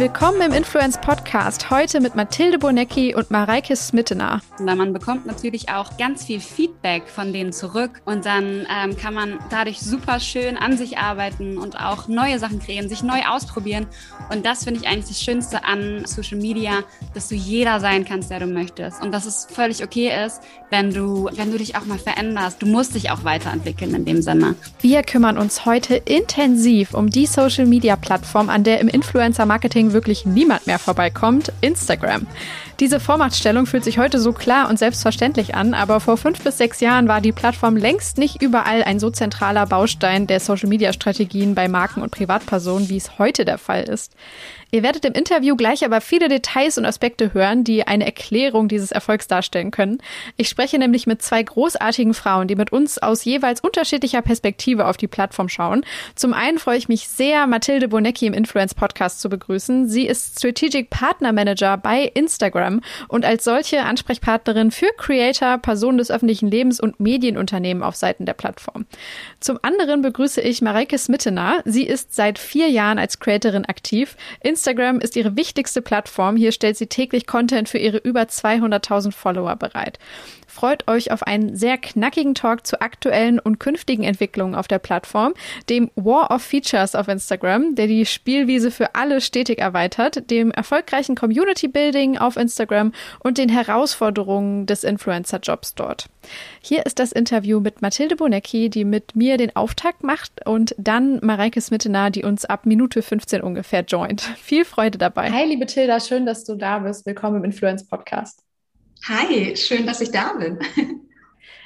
willkommen im Influence Podcast. Heute mit Mathilde Bonecki und Mareike Smittener. Man bekommt natürlich auch ganz viel Feedback von denen zurück und dann ähm, kann man dadurch super schön an sich arbeiten und auch neue Sachen kreieren, sich neu ausprobieren. Und das finde ich eigentlich das Schönste an Social Media, dass du jeder sein kannst, der du möchtest und dass es völlig okay ist, wenn du, wenn du dich auch mal veränderst. Du musst dich auch weiterentwickeln in dem Sinne. Wir kümmern uns heute intensiv um die Social Media Plattform, an der im Influencer Marketing wirklich niemand mehr vorbeikommt, Instagram. Diese Vormachtstellung fühlt sich heute so klar und selbstverständlich an, aber vor fünf bis sechs Jahren war die Plattform längst nicht überall ein so zentraler Baustein der Social-Media-Strategien bei Marken und Privatpersonen, wie es heute der Fall ist. Ihr werdet im Interview gleich aber viele Details und Aspekte hören, die eine Erklärung dieses Erfolgs darstellen können. Ich spreche nämlich mit zwei großartigen Frauen, die mit uns aus jeweils unterschiedlicher Perspektive auf die Plattform schauen. Zum einen freue ich mich sehr, Mathilde Bonecki im Influence Podcast zu begrüßen. Sie ist Strategic Partner Manager bei Instagram und als solche Ansprechpartnerin für Creator, Personen des öffentlichen Lebens und Medienunternehmen auf Seiten der Plattform. Zum anderen begrüße ich Mareike Smittener. Sie ist seit vier Jahren als Creatorin aktiv. Instagram ist ihre wichtigste Plattform. Hier stellt sie täglich Content für ihre über 200.000 Follower bereit. Freut euch auf einen sehr knackigen Talk zu aktuellen und künftigen Entwicklungen auf der Plattform, dem War of Features auf Instagram, der die Spielwiese für alle stetig erweitert, dem erfolgreichen Community Building auf Instagram und den Herausforderungen des Influencer-Jobs dort. Hier ist das Interview mit Mathilde Bonecki, die mit mir den Auftakt macht und dann Mareike Smittener, die uns ab Minute 15 ungefähr joint. Viel Freude dabei. Hi, liebe Tilda, schön, dass du da bist. Willkommen im Influence Podcast. Hi, schön, dass ich da bin.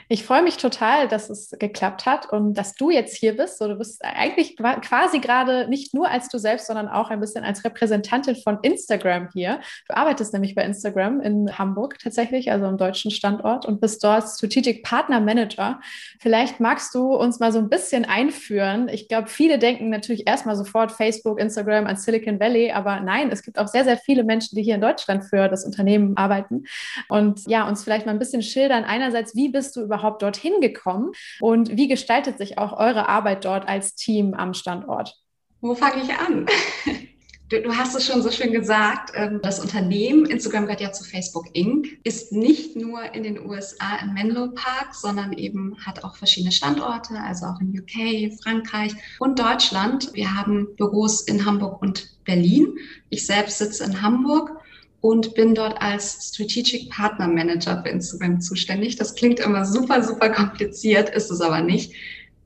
Ich freue mich total, dass es geklappt hat und dass du jetzt hier bist. So, du bist eigentlich quasi gerade nicht nur als du selbst, sondern auch ein bisschen als Repräsentantin von Instagram hier. Du arbeitest nämlich bei Instagram in Hamburg tatsächlich, also im deutschen Standort und bist dort Strategic Partner Manager. Vielleicht magst du uns mal so ein bisschen einführen. Ich glaube, viele denken natürlich erstmal sofort Facebook, Instagram an Silicon Valley, aber nein, es gibt auch sehr, sehr viele Menschen, die hier in Deutschland für das Unternehmen arbeiten und ja, uns vielleicht mal ein bisschen schildern. Einerseits, wie bist du überhaupt überhaupt dorthin gekommen und wie gestaltet sich auch eure Arbeit dort als Team am Standort? Wo fange ich an? Du, du, hast es schon so schön gesagt, ähm, das Unternehmen, Instagram gehört ja zu Facebook Inc., ist nicht nur in den USA in Menlo Park, sondern eben hat auch verschiedene Standorte, also auch in UK, Frankreich und Deutschland. Wir haben Büros in Hamburg und Berlin. Ich selbst sitze in Hamburg und bin dort als Strategic Partner Manager für Instagram zuständig. Das klingt immer super, super kompliziert, ist es aber nicht.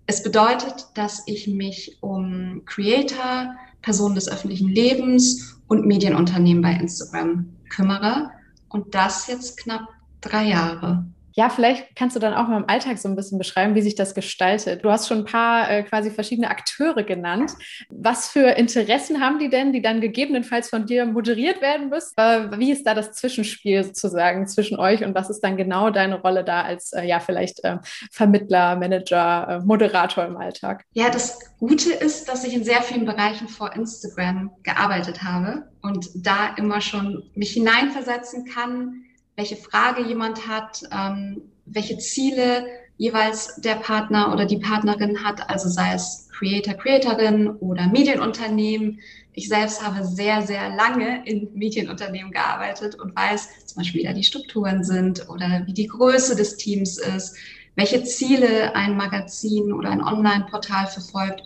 Es bedeutet, dass ich mich um Creator, Personen des öffentlichen Lebens und Medienunternehmen bei Instagram kümmere. Und das jetzt knapp drei Jahre. Ja, vielleicht kannst du dann auch mal im Alltag so ein bisschen beschreiben, wie sich das gestaltet. Du hast schon ein paar äh, quasi verschiedene Akteure genannt. Was für Interessen haben die denn, die dann gegebenenfalls von dir moderiert werden müssen? Äh, wie ist da das Zwischenspiel sozusagen zwischen euch und was ist dann genau deine Rolle da als äh, ja vielleicht äh, Vermittler, Manager, äh, Moderator im Alltag? Ja, das Gute ist, dass ich in sehr vielen Bereichen vor Instagram gearbeitet habe und da immer schon mich hineinversetzen kann welche Frage jemand hat, ähm, welche Ziele jeweils der Partner oder die Partnerin hat, also sei es Creator, Creatorin oder Medienunternehmen. Ich selbst habe sehr, sehr lange in Medienunternehmen gearbeitet und weiß zum Beispiel, wie da die Strukturen sind oder wie die Größe des Teams ist, welche Ziele ein Magazin oder ein Online-Portal verfolgt.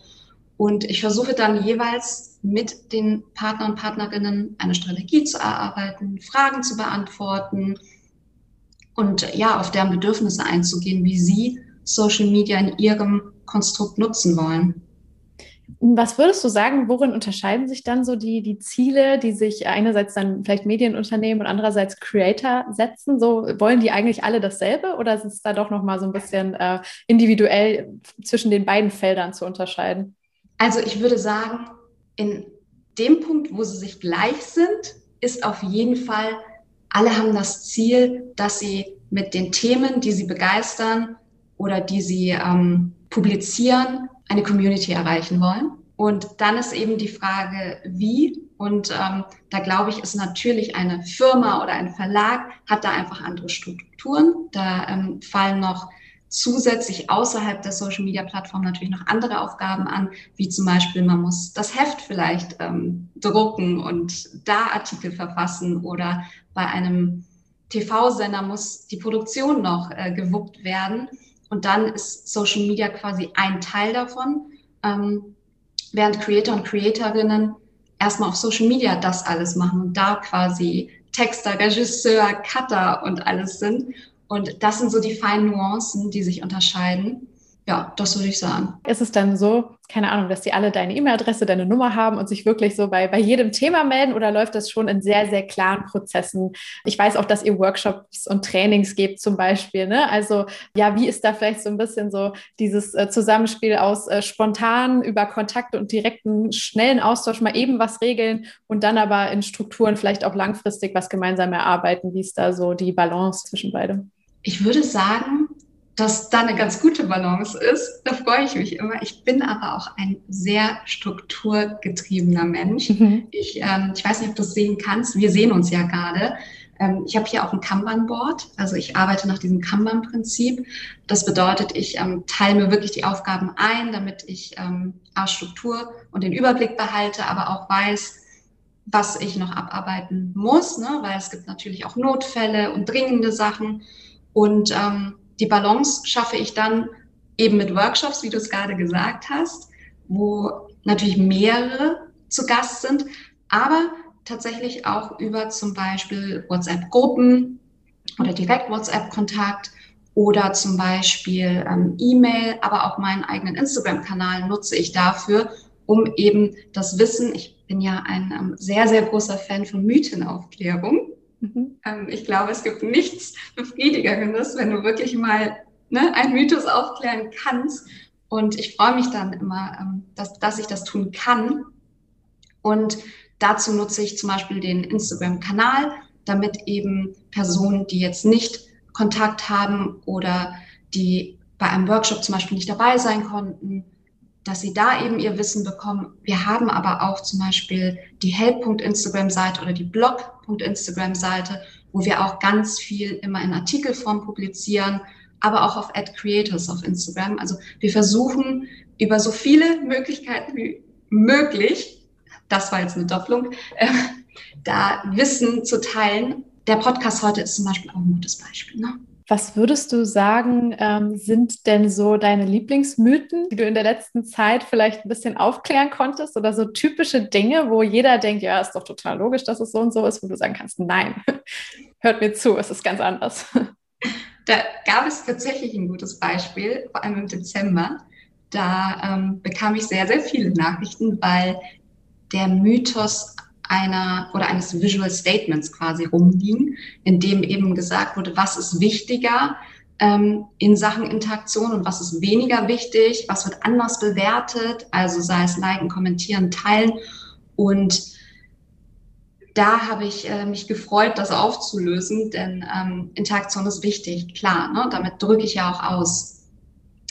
Und ich versuche dann jeweils mit den Partner und Partnerinnen eine Strategie zu erarbeiten, Fragen zu beantworten und ja, auf deren Bedürfnisse einzugehen, wie sie Social Media in ihrem Konstrukt nutzen wollen. Was würdest du sagen, worin unterscheiden sich dann so die, die Ziele, die sich einerseits dann vielleicht Medienunternehmen und andererseits Creator setzen? So wollen die eigentlich alle dasselbe oder ist es da doch nochmal so ein bisschen äh, individuell zwischen den beiden Feldern zu unterscheiden? Also ich würde sagen, in dem Punkt, wo sie sich gleich sind, ist auf jeden Fall, alle haben das Ziel, dass sie mit den Themen, die sie begeistern oder die sie ähm, publizieren, eine Community erreichen wollen. Und dann ist eben die Frage, wie. Und ähm, da glaube ich, ist natürlich eine Firma oder ein Verlag, hat da einfach andere Strukturen. Da ähm, fallen noch zusätzlich außerhalb der Social Media Plattform natürlich noch andere Aufgaben an, wie zum Beispiel man muss das Heft vielleicht ähm, drucken und da Artikel verfassen oder bei einem TV-Sender muss die Produktion noch äh, gewuppt werden. Und dann ist Social Media quasi ein Teil davon, ähm, während Creator und Creatorinnen erstmal auf Social Media das alles machen und da quasi Texter, Regisseur, Cutter und alles sind. Und das sind so die feinen Nuancen, die sich unterscheiden. Ja, das würde ich sagen. Ist es dann so, keine Ahnung, dass die alle deine E-Mail-Adresse, deine Nummer haben und sich wirklich so bei, bei jedem Thema melden oder läuft das schon in sehr, sehr klaren Prozessen? Ich weiß auch, dass ihr Workshops und Trainings gebt zum Beispiel. Ne? Also ja, wie ist da vielleicht so ein bisschen so dieses äh, Zusammenspiel aus äh, spontan über Kontakte und direkten, schnellen Austausch mal eben was regeln und dann aber in Strukturen vielleicht auch langfristig was gemeinsam erarbeiten? Wie ist da so die Balance zwischen beidem? Ich würde sagen, dass da eine ganz gute Balance ist. Da freue ich mich immer. Ich bin aber auch ein sehr strukturgetriebener Mensch. Mhm. Ich, ähm, ich weiß nicht, ob du es sehen kannst. Wir sehen uns ja gerade. Ähm, ich habe hier auch ein Kanban-Board. Also ich arbeite nach diesem Kanban-Prinzip. Das bedeutet, ich ähm, teile mir wirklich die Aufgaben ein, damit ich ähm, Struktur und den Überblick behalte, aber auch weiß, was ich noch abarbeiten muss, ne? weil es gibt natürlich auch Notfälle und dringende Sachen. Und ähm, die Balance schaffe ich dann eben mit Workshops, wie du es gerade gesagt hast, wo natürlich mehrere zu Gast sind, aber tatsächlich auch über zum Beispiel WhatsApp-Gruppen oder direkt WhatsApp-Kontakt oder zum Beispiel ähm, E-Mail, aber auch meinen eigenen Instagram-Kanal nutze ich dafür, um eben das Wissen, ich bin ja ein ähm, sehr, sehr großer Fan von Mythenaufklärung, Mhm. Ähm, ich glaube, es gibt nichts Befriedigeres, wenn du wirklich mal ne, einen Mythos aufklären kannst. Und ich freue mich dann immer, ähm, dass, dass ich das tun kann. Und dazu nutze ich zum Beispiel den Instagram-Kanal, damit eben Personen, die jetzt nicht Kontakt haben oder die bei einem Workshop zum Beispiel nicht dabei sein konnten, dass sie da eben ihr Wissen bekommen. Wir haben aber auch zum Beispiel die Help.instagram-Seite oder die Blog.instagram-Seite, wo wir auch ganz viel immer in Artikelform publizieren, aber auch auf Ad Creators auf Instagram. Also wir versuchen über so viele Möglichkeiten wie möglich, das war jetzt eine Doppelung, äh, da Wissen zu teilen. Der Podcast heute ist zum Beispiel auch ein gutes Beispiel. Ne? Was würdest du sagen, ähm, sind denn so deine Lieblingsmythen, die du in der letzten Zeit vielleicht ein bisschen aufklären konntest oder so typische Dinge, wo jeder denkt, ja, ist doch total logisch, dass es so und so ist, wo du sagen kannst, nein, hört mir zu, es ist ganz anders. Da gab es tatsächlich ein gutes Beispiel, vor allem im Dezember. Da ähm, bekam ich sehr, sehr viele Nachrichten, weil der Mythos einer oder eines Visual Statements quasi rumliegen, in dem eben gesagt wurde, was ist wichtiger ähm, in Sachen Interaktion und was ist weniger wichtig, was wird anders bewertet, also sei es liken, kommentieren, teilen. Und da habe ich äh, mich gefreut, das aufzulösen, denn ähm, Interaktion ist wichtig, klar, ne? damit drücke ich ja auch aus.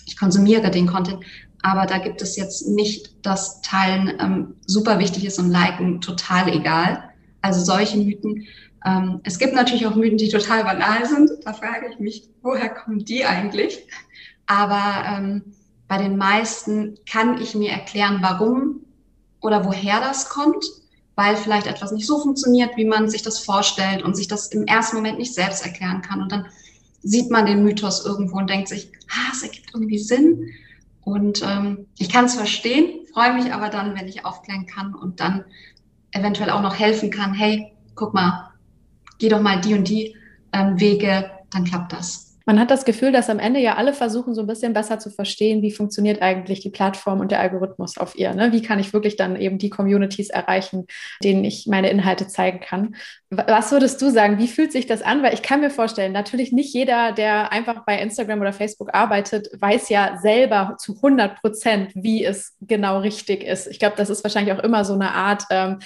Ich konsumiere den Content, aber da gibt es jetzt nicht das Teilen ähm, super wichtig ist und Liken total egal. Also solche Mythen. Ähm, es gibt natürlich auch Mythen, die total banal sind. Da frage ich mich, woher kommen die eigentlich? Aber ähm, bei den meisten kann ich mir erklären, warum oder woher das kommt, weil vielleicht etwas nicht so funktioniert, wie man sich das vorstellt und sich das im ersten Moment nicht selbst erklären kann. Und dann sieht man den Mythos irgendwo und denkt sich, ah, es ergibt irgendwie Sinn. Und ähm, ich kann es verstehen, freue mich aber dann, wenn ich aufklären kann und dann eventuell auch noch helfen kann. Hey, guck mal, geh doch mal die und die ähm, Wege, dann klappt das. Man hat das Gefühl, dass am Ende ja alle versuchen, so ein bisschen besser zu verstehen, wie funktioniert eigentlich die Plattform und der Algorithmus auf ihr. Ne? Wie kann ich wirklich dann eben die Communities erreichen, denen ich meine Inhalte zeigen kann. Was würdest du sagen? Wie fühlt sich das an? Weil ich kann mir vorstellen, natürlich nicht jeder, der einfach bei Instagram oder Facebook arbeitet, weiß ja selber zu 100 Prozent, wie es genau richtig ist. Ich glaube, das ist wahrscheinlich auch immer so eine Art, ähm,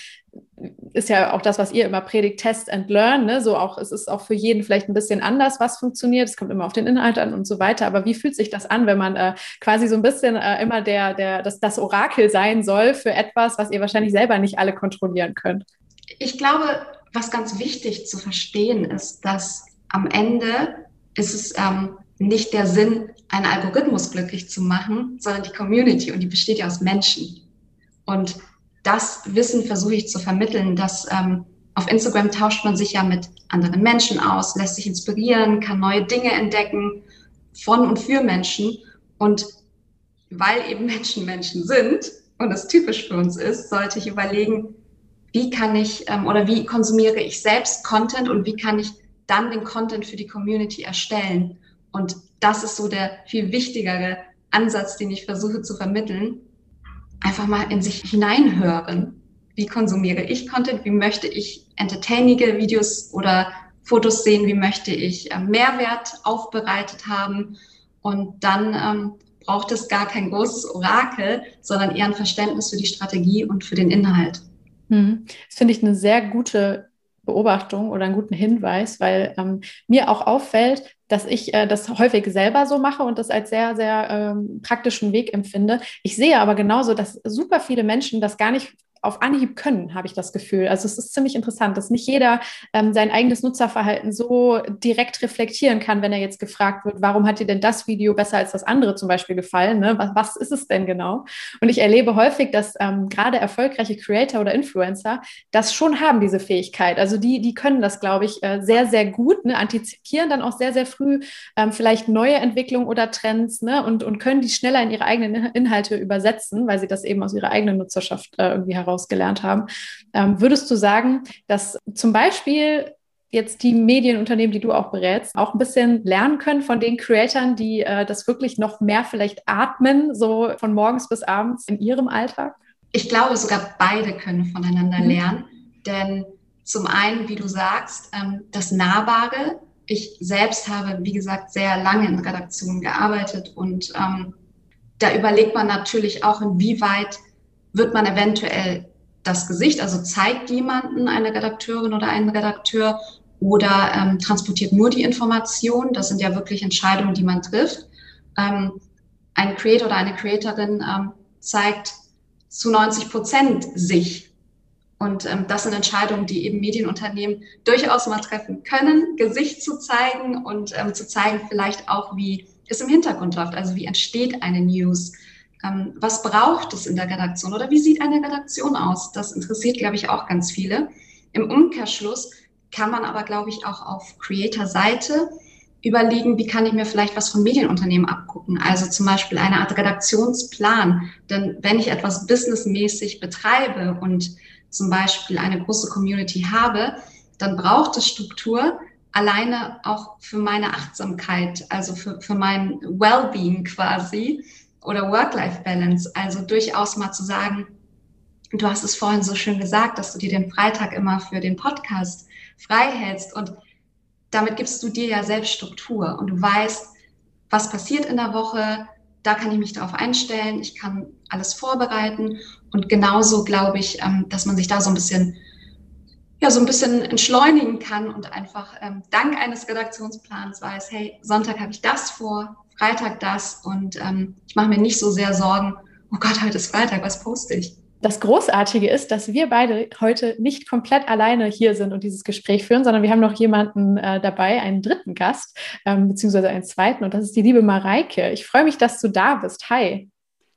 ist ja auch das, was ihr immer predigt, Test and Learn. Ne? So auch, es ist auch für jeden vielleicht ein bisschen anders, was funktioniert. Es kommt immer auf den Inhalt an und so weiter. Aber wie fühlt sich das an, wenn man äh, quasi so ein bisschen äh, immer der, der, das, das Orakel sein soll für etwas, was ihr wahrscheinlich selber nicht alle kontrollieren könnt? Ich glaube, was ganz wichtig zu verstehen ist, dass am Ende ist es ähm, nicht der Sinn, einen Algorithmus glücklich zu machen, sondern die Community und die besteht ja aus Menschen. Und das Wissen versuche ich zu vermitteln, dass ähm, auf Instagram tauscht man sich ja mit anderen Menschen aus, lässt sich inspirieren, kann neue Dinge entdecken von und für Menschen. Und weil eben Menschen Menschen sind und das typisch für uns ist, sollte ich überlegen, wie kann ich ähm, oder wie konsumiere ich selbst Content und wie kann ich dann den Content für die Community erstellen. Und das ist so der viel wichtigere Ansatz, den ich versuche zu vermitteln. Einfach mal in sich hineinhören. Wie konsumiere ich Content? Wie möchte ich entertainige Videos oder Fotos sehen? Wie möchte ich äh, Mehrwert aufbereitet haben? Und dann ähm, braucht es gar kein großes Orakel, sondern eher ein Verständnis für die Strategie und für den Inhalt. Hm. Das finde ich eine sehr gute Beobachtung oder einen guten Hinweis, weil ähm, mir auch auffällt, dass ich äh, das häufig selber so mache und das als sehr, sehr ähm, praktischen Weg empfinde. Ich sehe aber genauso, dass super viele Menschen das gar nicht auf Anhieb können, habe ich das Gefühl. Also es ist ziemlich interessant, dass nicht jeder ähm, sein eigenes Nutzerverhalten so direkt reflektieren kann, wenn er jetzt gefragt wird, warum hat dir denn das Video besser als das andere zum Beispiel gefallen? Ne? Was, was ist es denn genau? Und ich erlebe häufig, dass ähm, gerade erfolgreiche Creator oder Influencer das schon haben, diese Fähigkeit. Also die, die können das, glaube ich, äh, sehr, sehr gut, ne? antizipieren dann auch sehr, sehr früh ähm, vielleicht neue Entwicklungen oder Trends ne? und, und können die schneller in ihre eigenen Inhalte übersetzen, weil sie das eben aus ihrer eigenen Nutzerschaft äh, irgendwie heraus daraus gelernt haben. Ähm, würdest du sagen, dass zum Beispiel jetzt die Medienunternehmen, die du auch berätst, auch ein bisschen lernen können von den Creatoren, die äh, das wirklich noch mehr vielleicht atmen, so von morgens bis abends in ihrem Alltag? Ich glaube, sogar beide können voneinander mhm. lernen. Denn zum einen, wie du sagst, ähm, das Nahbare. Ich selbst habe, wie gesagt, sehr lange in Redaktionen gearbeitet und ähm, da überlegt man natürlich auch, inwieweit wird man eventuell das Gesicht, also zeigt jemanden eine Redakteurin oder einen Redakteur oder ähm, transportiert nur die Information. Das sind ja wirklich Entscheidungen, die man trifft. Ähm, ein Creator oder eine Creatorin ähm, zeigt zu 90 Prozent sich. Und ähm, das sind Entscheidungen, die eben Medienunternehmen durchaus mal treffen können, Gesicht zu zeigen und ähm, zu zeigen vielleicht auch, wie es im Hintergrund läuft, also wie entsteht eine News, was braucht es in der Redaktion oder wie sieht eine Redaktion aus? Das interessiert, glaube ich, auch ganz viele. Im Umkehrschluss kann man aber, glaube ich, auch auf Creator-Seite überlegen, wie kann ich mir vielleicht was von Medienunternehmen abgucken. Also zum Beispiel eine Art Redaktionsplan. Denn wenn ich etwas businessmäßig betreibe und zum Beispiel eine große Community habe, dann braucht es Struktur, alleine auch für meine Achtsamkeit, also für, für mein Wellbeing quasi oder Work-Life-Balance. Also durchaus mal zu sagen, du hast es vorhin so schön gesagt, dass du dir den Freitag immer für den Podcast frei hältst und damit gibst du dir ja selbst Struktur und du weißt, was passiert in der Woche, da kann ich mich darauf einstellen, ich kann alles vorbereiten und genauso glaube ich, ähm, dass man sich da so ein bisschen ja, so ein bisschen entschleunigen kann und einfach ähm, dank eines Redaktionsplans weiß, hey, Sonntag habe ich das vor, Freitag das und ähm, ich mache mir nicht so sehr Sorgen, oh Gott, heute ist Freitag, was poste ich? Das Großartige ist, dass wir beide heute nicht komplett alleine hier sind und dieses Gespräch führen, sondern wir haben noch jemanden äh, dabei, einen dritten Gast, ähm, beziehungsweise einen zweiten, und das ist die liebe Mareike. Ich freue mich, dass du da bist. Hi.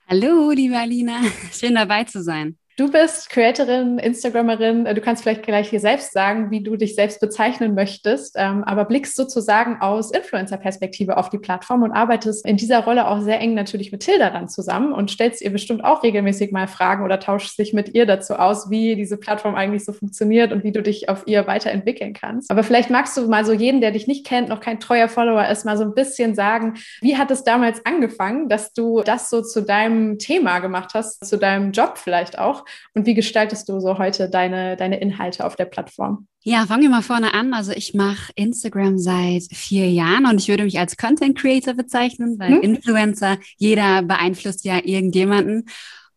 Hallo, liebe Alina. Schön dabei zu sein. Du bist Creatorin, Instagramerin. Du kannst vielleicht gleich hier selbst sagen, wie du dich selbst bezeichnen möchtest, ähm, aber blickst sozusagen aus Influencer-Perspektive auf die Plattform und arbeitest in dieser Rolle auch sehr eng natürlich mit Tilda dann zusammen und stellst ihr bestimmt auch regelmäßig mal Fragen oder tauschst dich mit ihr dazu aus, wie diese Plattform eigentlich so funktioniert und wie du dich auf ihr weiterentwickeln kannst. Aber vielleicht magst du mal so jeden, der dich nicht kennt, noch kein treuer Follower ist, mal so ein bisschen sagen, wie hat es damals angefangen, dass du das so zu deinem Thema gemacht hast, zu deinem Job vielleicht auch? Und wie gestaltest du so heute deine, deine Inhalte auf der Plattform? Ja, fangen wir mal vorne an. Also ich mache Instagram seit vier Jahren und ich würde mich als Content Creator bezeichnen, weil hm? Influencer, jeder beeinflusst ja irgendjemanden.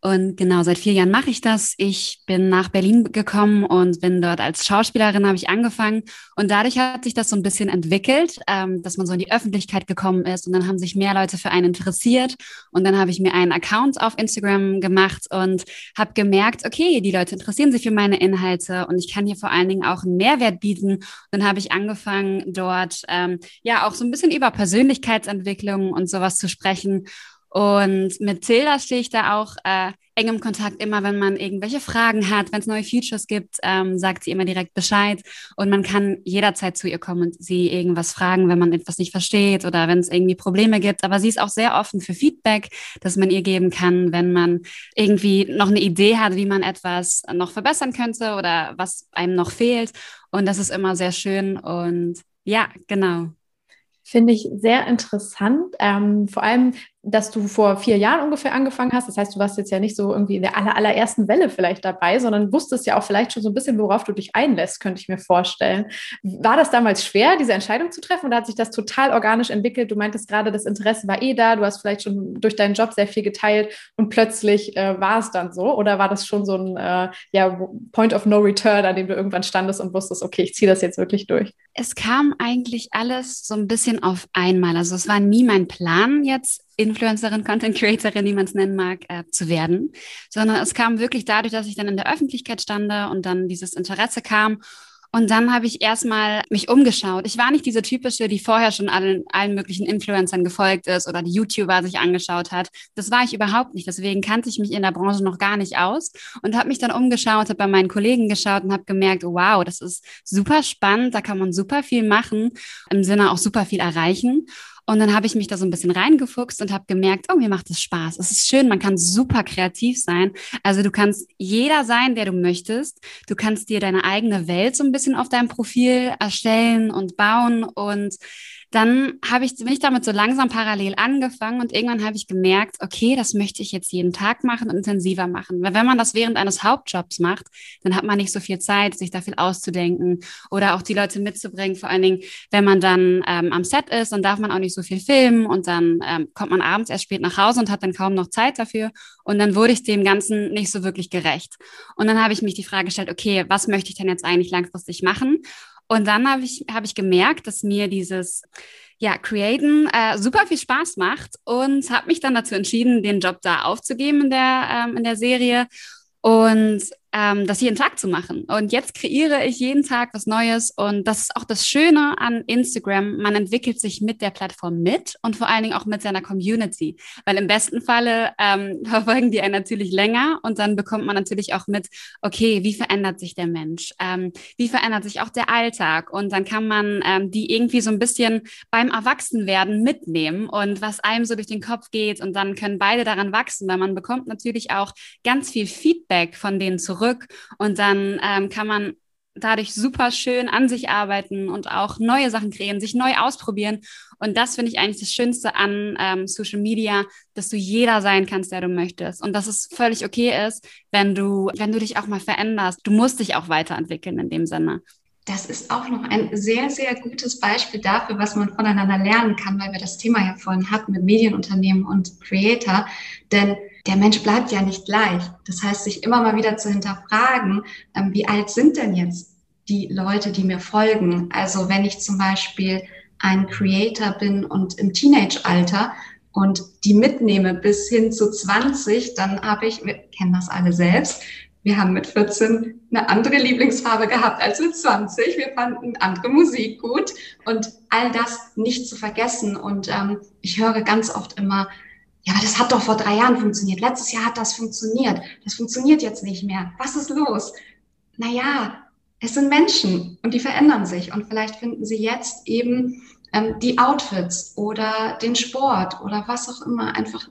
Und genau, seit vier Jahren mache ich das. Ich bin nach Berlin gekommen und bin dort als Schauspielerin, habe ich angefangen. Und dadurch hat sich das so ein bisschen entwickelt, ähm, dass man so in die Öffentlichkeit gekommen ist. Und dann haben sich mehr Leute für einen interessiert. Und dann habe ich mir einen Account auf Instagram gemacht und habe gemerkt, okay, die Leute interessieren sich für meine Inhalte und ich kann hier vor allen Dingen auch einen Mehrwert bieten. Und dann habe ich angefangen, dort ähm, ja auch so ein bisschen über Persönlichkeitsentwicklung und sowas zu sprechen. Und mit Tilda stehe ich da auch äh, eng im Kontakt. Immer wenn man irgendwelche Fragen hat, wenn es neue Features gibt, ähm, sagt sie immer direkt Bescheid. Und man kann jederzeit zu ihr kommen und sie irgendwas fragen, wenn man etwas nicht versteht oder wenn es irgendwie Probleme gibt. Aber sie ist auch sehr offen für Feedback, das man ihr geben kann, wenn man irgendwie noch eine Idee hat, wie man etwas noch verbessern könnte oder was einem noch fehlt. Und das ist immer sehr schön. Und ja, genau. Finde ich sehr interessant. Ähm, vor allem, dass du vor vier Jahren ungefähr angefangen hast. Das heißt, du warst jetzt ja nicht so irgendwie in der aller, allerersten Welle vielleicht dabei, sondern wusstest ja auch vielleicht schon so ein bisschen, worauf du dich einlässt, könnte ich mir vorstellen. War das damals schwer, diese Entscheidung zu treffen oder hat sich das total organisch entwickelt? Du meintest gerade, das Interesse war eh da, du hast vielleicht schon durch deinen Job sehr viel geteilt und plötzlich äh, war es dann so? Oder war das schon so ein äh, ja, Point of No Return, an dem du irgendwann standest und wusstest, okay, ich ziehe das jetzt wirklich durch? Es kam eigentlich alles so ein bisschen auf einmal. Also es war nie mein Plan jetzt Influencerin, Content Creatorin, wie man es nennen mag, äh, zu werden, sondern es kam wirklich dadurch, dass ich dann in der Öffentlichkeit stande und dann dieses Interesse kam. Und dann habe ich erstmal mich umgeschaut. Ich war nicht diese typische, die vorher schon allen, allen möglichen Influencern gefolgt ist oder die YouTuber sich angeschaut hat. Das war ich überhaupt nicht. Deswegen kannte ich mich in der Branche noch gar nicht aus und habe mich dann umgeschaut, habe bei meinen Kollegen geschaut und habe gemerkt, wow, das ist super spannend, da kann man super viel machen, im Sinne auch super viel erreichen. Und dann habe ich mich da so ein bisschen reingefuchst und habe gemerkt, oh, mir macht es Spaß. Es ist schön, man kann super kreativ sein. Also du kannst jeder sein, der du möchtest. Du kannst dir deine eigene Welt so ein bisschen auf deinem Profil erstellen und bauen und dann habe ich, bin ich damit so langsam parallel angefangen und irgendwann habe ich gemerkt, okay, das möchte ich jetzt jeden Tag machen und intensiver machen. Weil wenn man das während eines Hauptjobs macht, dann hat man nicht so viel Zeit, sich da viel auszudenken oder auch die Leute mitzubringen. Vor allen Dingen, wenn man dann ähm, am Set ist, dann darf man auch nicht so viel filmen und dann ähm, kommt man abends erst spät nach Hause und hat dann kaum noch Zeit dafür. Und dann wurde ich dem Ganzen nicht so wirklich gerecht. Und dann habe ich mich die Frage gestellt, okay, was möchte ich denn jetzt eigentlich langfristig machen? Und dann habe ich, hab ich gemerkt, dass mir dieses ja, Createn äh, super viel Spaß macht und habe mich dann dazu entschieden, den Job da aufzugeben in der, ähm, in der Serie. Und ähm, das jeden Tag zu machen. Und jetzt kreiere ich jeden Tag was Neues. Und das ist auch das Schöne an Instagram. Man entwickelt sich mit der Plattform mit und vor allen Dingen auch mit seiner Community. Weil im besten Falle ähm, verfolgen die einen natürlich länger und dann bekommt man natürlich auch mit, okay, wie verändert sich der Mensch? Ähm, wie verändert sich auch der Alltag? Und dann kann man ähm, die irgendwie so ein bisschen beim Erwachsenwerden mitnehmen und was einem so durch den Kopf geht. Und dann können beide daran wachsen, weil man bekommt natürlich auch ganz viel Feedback von denen zurück zurück und dann ähm, kann man dadurch super schön an sich arbeiten und auch neue Sachen kreieren, sich neu ausprobieren. Und das finde ich eigentlich das Schönste an ähm, Social Media, dass du jeder sein kannst, der du möchtest. Und dass es völlig okay ist, wenn du, wenn du dich auch mal veränderst. Du musst dich auch weiterentwickeln in dem Sinne. Das ist auch noch ein sehr, sehr gutes Beispiel dafür, was man voneinander lernen kann, weil wir das Thema ja vorhin hatten mit Medienunternehmen und Creator. Denn der Mensch bleibt ja nicht gleich. Das heißt, sich immer mal wieder zu hinterfragen, ähm, wie alt sind denn jetzt die Leute, die mir folgen? Also wenn ich zum Beispiel ein Creator bin und im Teenage-Alter und die mitnehme bis hin zu 20, dann habe ich, wir kennen das alle selbst, wir haben mit 14 eine andere Lieblingsfarbe gehabt als mit 20. Wir fanden andere Musik gut und all das nicht zu vergessen. Und ähm, ich höre ganz oft immer, ja, aber das hat doch vor drei Jahren funktioniert. Letztes Jahr hat das funktioniert. Das funktioniert jetzt nicht mehr. Was ist los? Naja, es sind Menschen und die verändern sich. Und vielleicht finden sie jetzt eben ähm, die Outfits oder den Sport oder was auch immer einfach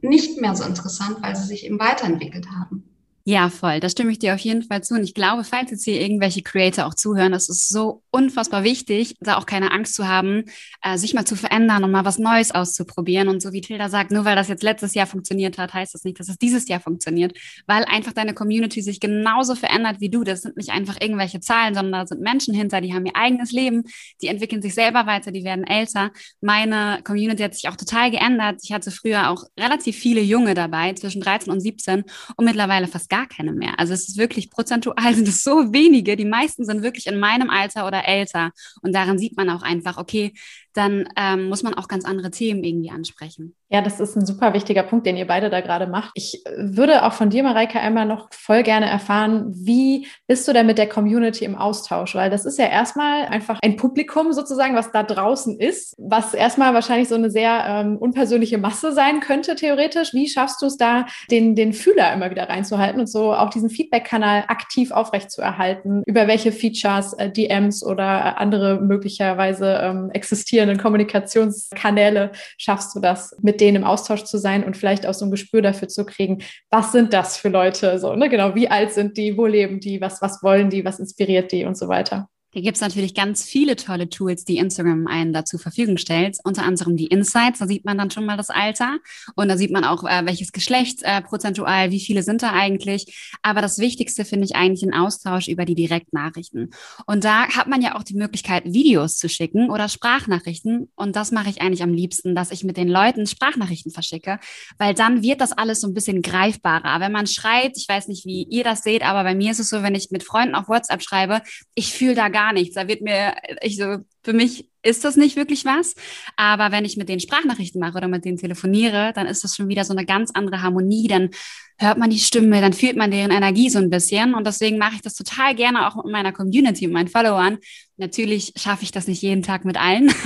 nicht mehr so interessant, weil sie sich eben weiterentwickelt haben. Ja, voll. Da stimme ich dir auf jeden Fall zu. Und ich glaube, falls jetzt hier irgendwelche Creator auch zuhören, es ist so unfassbar wichtig, da auch keine Angst zu haben, äh, sich mal zu verändern und mal was Neues auszuprobieren. Und so wie Tilda sagt, nur weil das jetzt letztes Jahr funktioniert hat, heißt das nicht, dass es dieses Jahr funktioniert, weil einfach deine Community sich genauso verändert wie du. Das sind nicht einfach irgendwelche Zahlen, sondern da sind Menschen hinter, die haben ihr eigenes Leben, die entwickeln sich selber weiter, die werden älter. Meine Community hat sich auch total geändert. Ich hatte früher auch relativ viele Junge dabei, zwischen 13 und 17 und mittlerweile fast gar keine mehr. Also es ist wirklich prozentual sind es so wenige. Die meisten sind wirklich in meinem Alter oder älter. Und daran sieht man auch einfach, okay, dann ähm, muss man auch ganz andere Themen irgendwie ansprechen. Ja, das ist ein super wichtiger Punkt, den ihr beide da gerade macht. Ich würde auch von dir, Mareike, einmal noch voll gerne erfahren, wie bist du denn mit der Community im Austausch? Weil das ist ja erstmal einfach ein Publikum sozusagen, was da draußen ist, was erstmal wahrscheinlich so eine sehr ähm, unpersönliche Masse sein könnte, theoretisch. Wie schaffst du es da, den, den Fühler immer wieder reinzuhalten und so auch diesen Feedback-Kanal aktiv aufrechtzuerhalten? Über welche Features, äh, DMs oder andere möglicherweise ähm, existieren? verschiedenen Kommunikationskanäle schaffst du das, mit denen im Austausch zu sein und vielleicht auch so ein Gespür dafür zu kriegen, was sind das für Leute, so, ne, genau, wie alt sind die, wo leben die, was, was wollen die, was inspiriert die und so weiter. Hier gibt es natürlich ganz viele tolle Tools, die Instagram einen da zur Verfügung stellt. Unter anderem die Insights, da sieht man dann schon mal das Alter und da sieht man auch, äh, welches Geschlecht äh, prozentual, wie viele sind da eigentlich. Aber das Wichtigste finde ich eigentlich ein Austausch über die Direktnachrichten. Und da hat man ja auch die Möglichkeit, Videos zu schicken oder Sprachnachrichten. Und das mache ich eigentlich am liebsten, dass ich mit den Leuten Sprachnachrichten verschicke, weil dann wird das alles so ein bisschen greifbarer. Wenn man schreibt, ich weiß nicht, wie ihr das seht, aber bei mir ist es so, wenn ich mit Freunden auf WhatsApp schreibe, ich fühle da gar gar nichts. Da wird mir, ich so, für mich ist das nicht wirklich was. Aber wenn ich mit denen Sprachnachrichten mache oder mit denen telefoniere, dann ist das schon wieder so eine ganz andere Harmonie. Dann hört man die Stimme, dann fühlt man deren Energie so ein bisschen. Und deswegen mache ich das total gerne auch mit meiner Community, mit meinen Followern. Natürlich schaffe ich das nicht jeden Tag mit allen.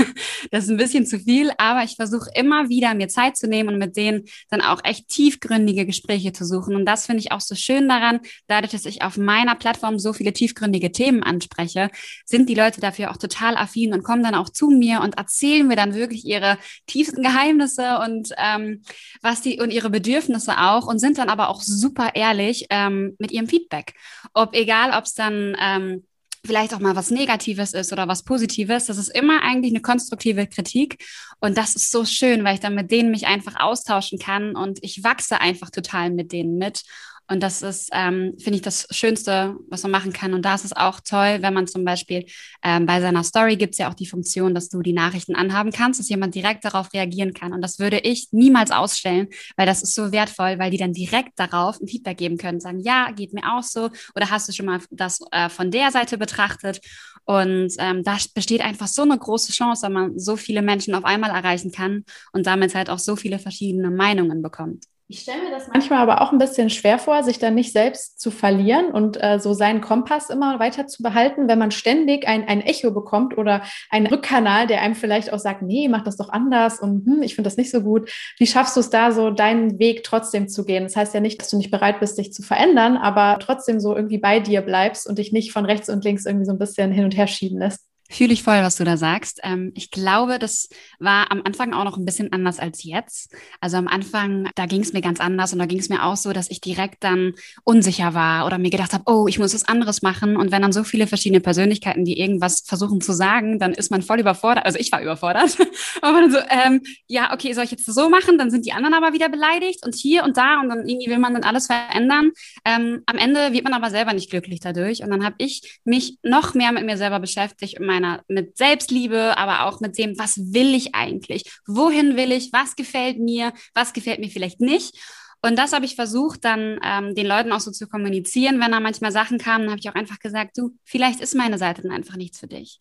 Das ist ein bisschen zu viel, aber ich versuche immer wieder, mir Zeit zu nehmen und mit denen dann auch echt tiefgründige Gespräche zu suchen. Und das finde ich auch so schön daran, dadurch, dass ich auf meiner Plattform so viele tiefgründige Themen anspreche, sind die Leute dafür auch total affin und kommen dann auch zu mir und erzählen mir dann wirklich ihre tiefsten Geheimnisse und ähm, was die und ihre Bedürfnisse auch und sind dann aber auch super ehrlich ähm, mit ihrem Feedback. Ob egal, ob es dann ähm, vielleicht auch mal was Negatives ist oder was Positives. Das ist immer eigentlich eine konstruktive Kritik. Und das ist so schön, weil ich dann mit denen mich einfach austauschen kann und ich wachse einfach total mit denen mit. Und das ist, ähm, finde ich, das Schönste, was man machen kann. Und da ist es auch toll, wenn man zum Beispiel ähm, bei seiner Story gibt es ja auch die Funktion, dass du die Nachrichten anhaben kannst, dass jemand direkt darauf reagieren kann. Und das würde ich niemals ausstellen, weil das ist so wertvoll, weil die dann direkt darauf ein Feedback geben können, sagen, ja, geht mir auch so. Oder hast du schon mal das äh, von der Seite betrachtet? Und ähm, da besteht einfach so eine große Chance, wenn man so viele Menschen auf einmal erreichen kann und damit halt auch so viele verschiedene Meinungen bekommt. Ich stelle mir das manchmal aber auch ein bisschen schwer vor, sich dann nicht selbst zu verlieren und äh, so seinen Kompass immer weiter zu behalten, wenn man ständig ein, ein Echo bekommt oder einen Rückkanal, der einem vielleicht auch sagt, nee, mach das doch anders und hm, ich finde das nicht so gut. Wie schaffst du es da so, deinen Weg trotzdem zu gehen? Das heißt ja nicht, dass du nicht bereit bist, dich zu verändern, aber trotzdem so irgendwie bei dir bleibst und dich nicht von rechts und links irgendwie so ein bisschen hin und her schieben lässt. Fühle ich voll, was du da sagst. Ähm, ich glaube, das war am Anfang auch noch ein bisschen anders als jetzt. Also am Anfang, da ging es mir ganz anders und da ging es mir auch so, dass ich direkt dann unsicher war oder mir gedacht habe, oh, ich muss was anderes machen. Und wenn dann so viele verschiedene Persönlichkeiten, die irgendwas versuchen zu sagen, dann ist man voll überfordert. Also ich war überfordert. aber dann so, ähm, ja, okay, soll ich jetzt so machen? Dann sind die anderen aber wieder beleidigt und hier und da und dann irgendwie will man dann alles verändern. Ähm, am Ende wird man aber selber nicht glücklich dadurch. Und dann habe ich mich noch mehr mit mir selber beschäftigt und mein meiner, mit Selbstliebe, aber auch mit dem, was will ich eigentlich? Wohin will ich? Was gefällt mir? Was gefällt mir vielleicht nicht? Und das habe ich versucht, dann ähm, den Leuten auch so zu kommunizieren. Wenn da manchmal Sachen kamen, habe ich auch einfach gesagt, du, vielleicht ist meine Seite dann einfach nichts für dich.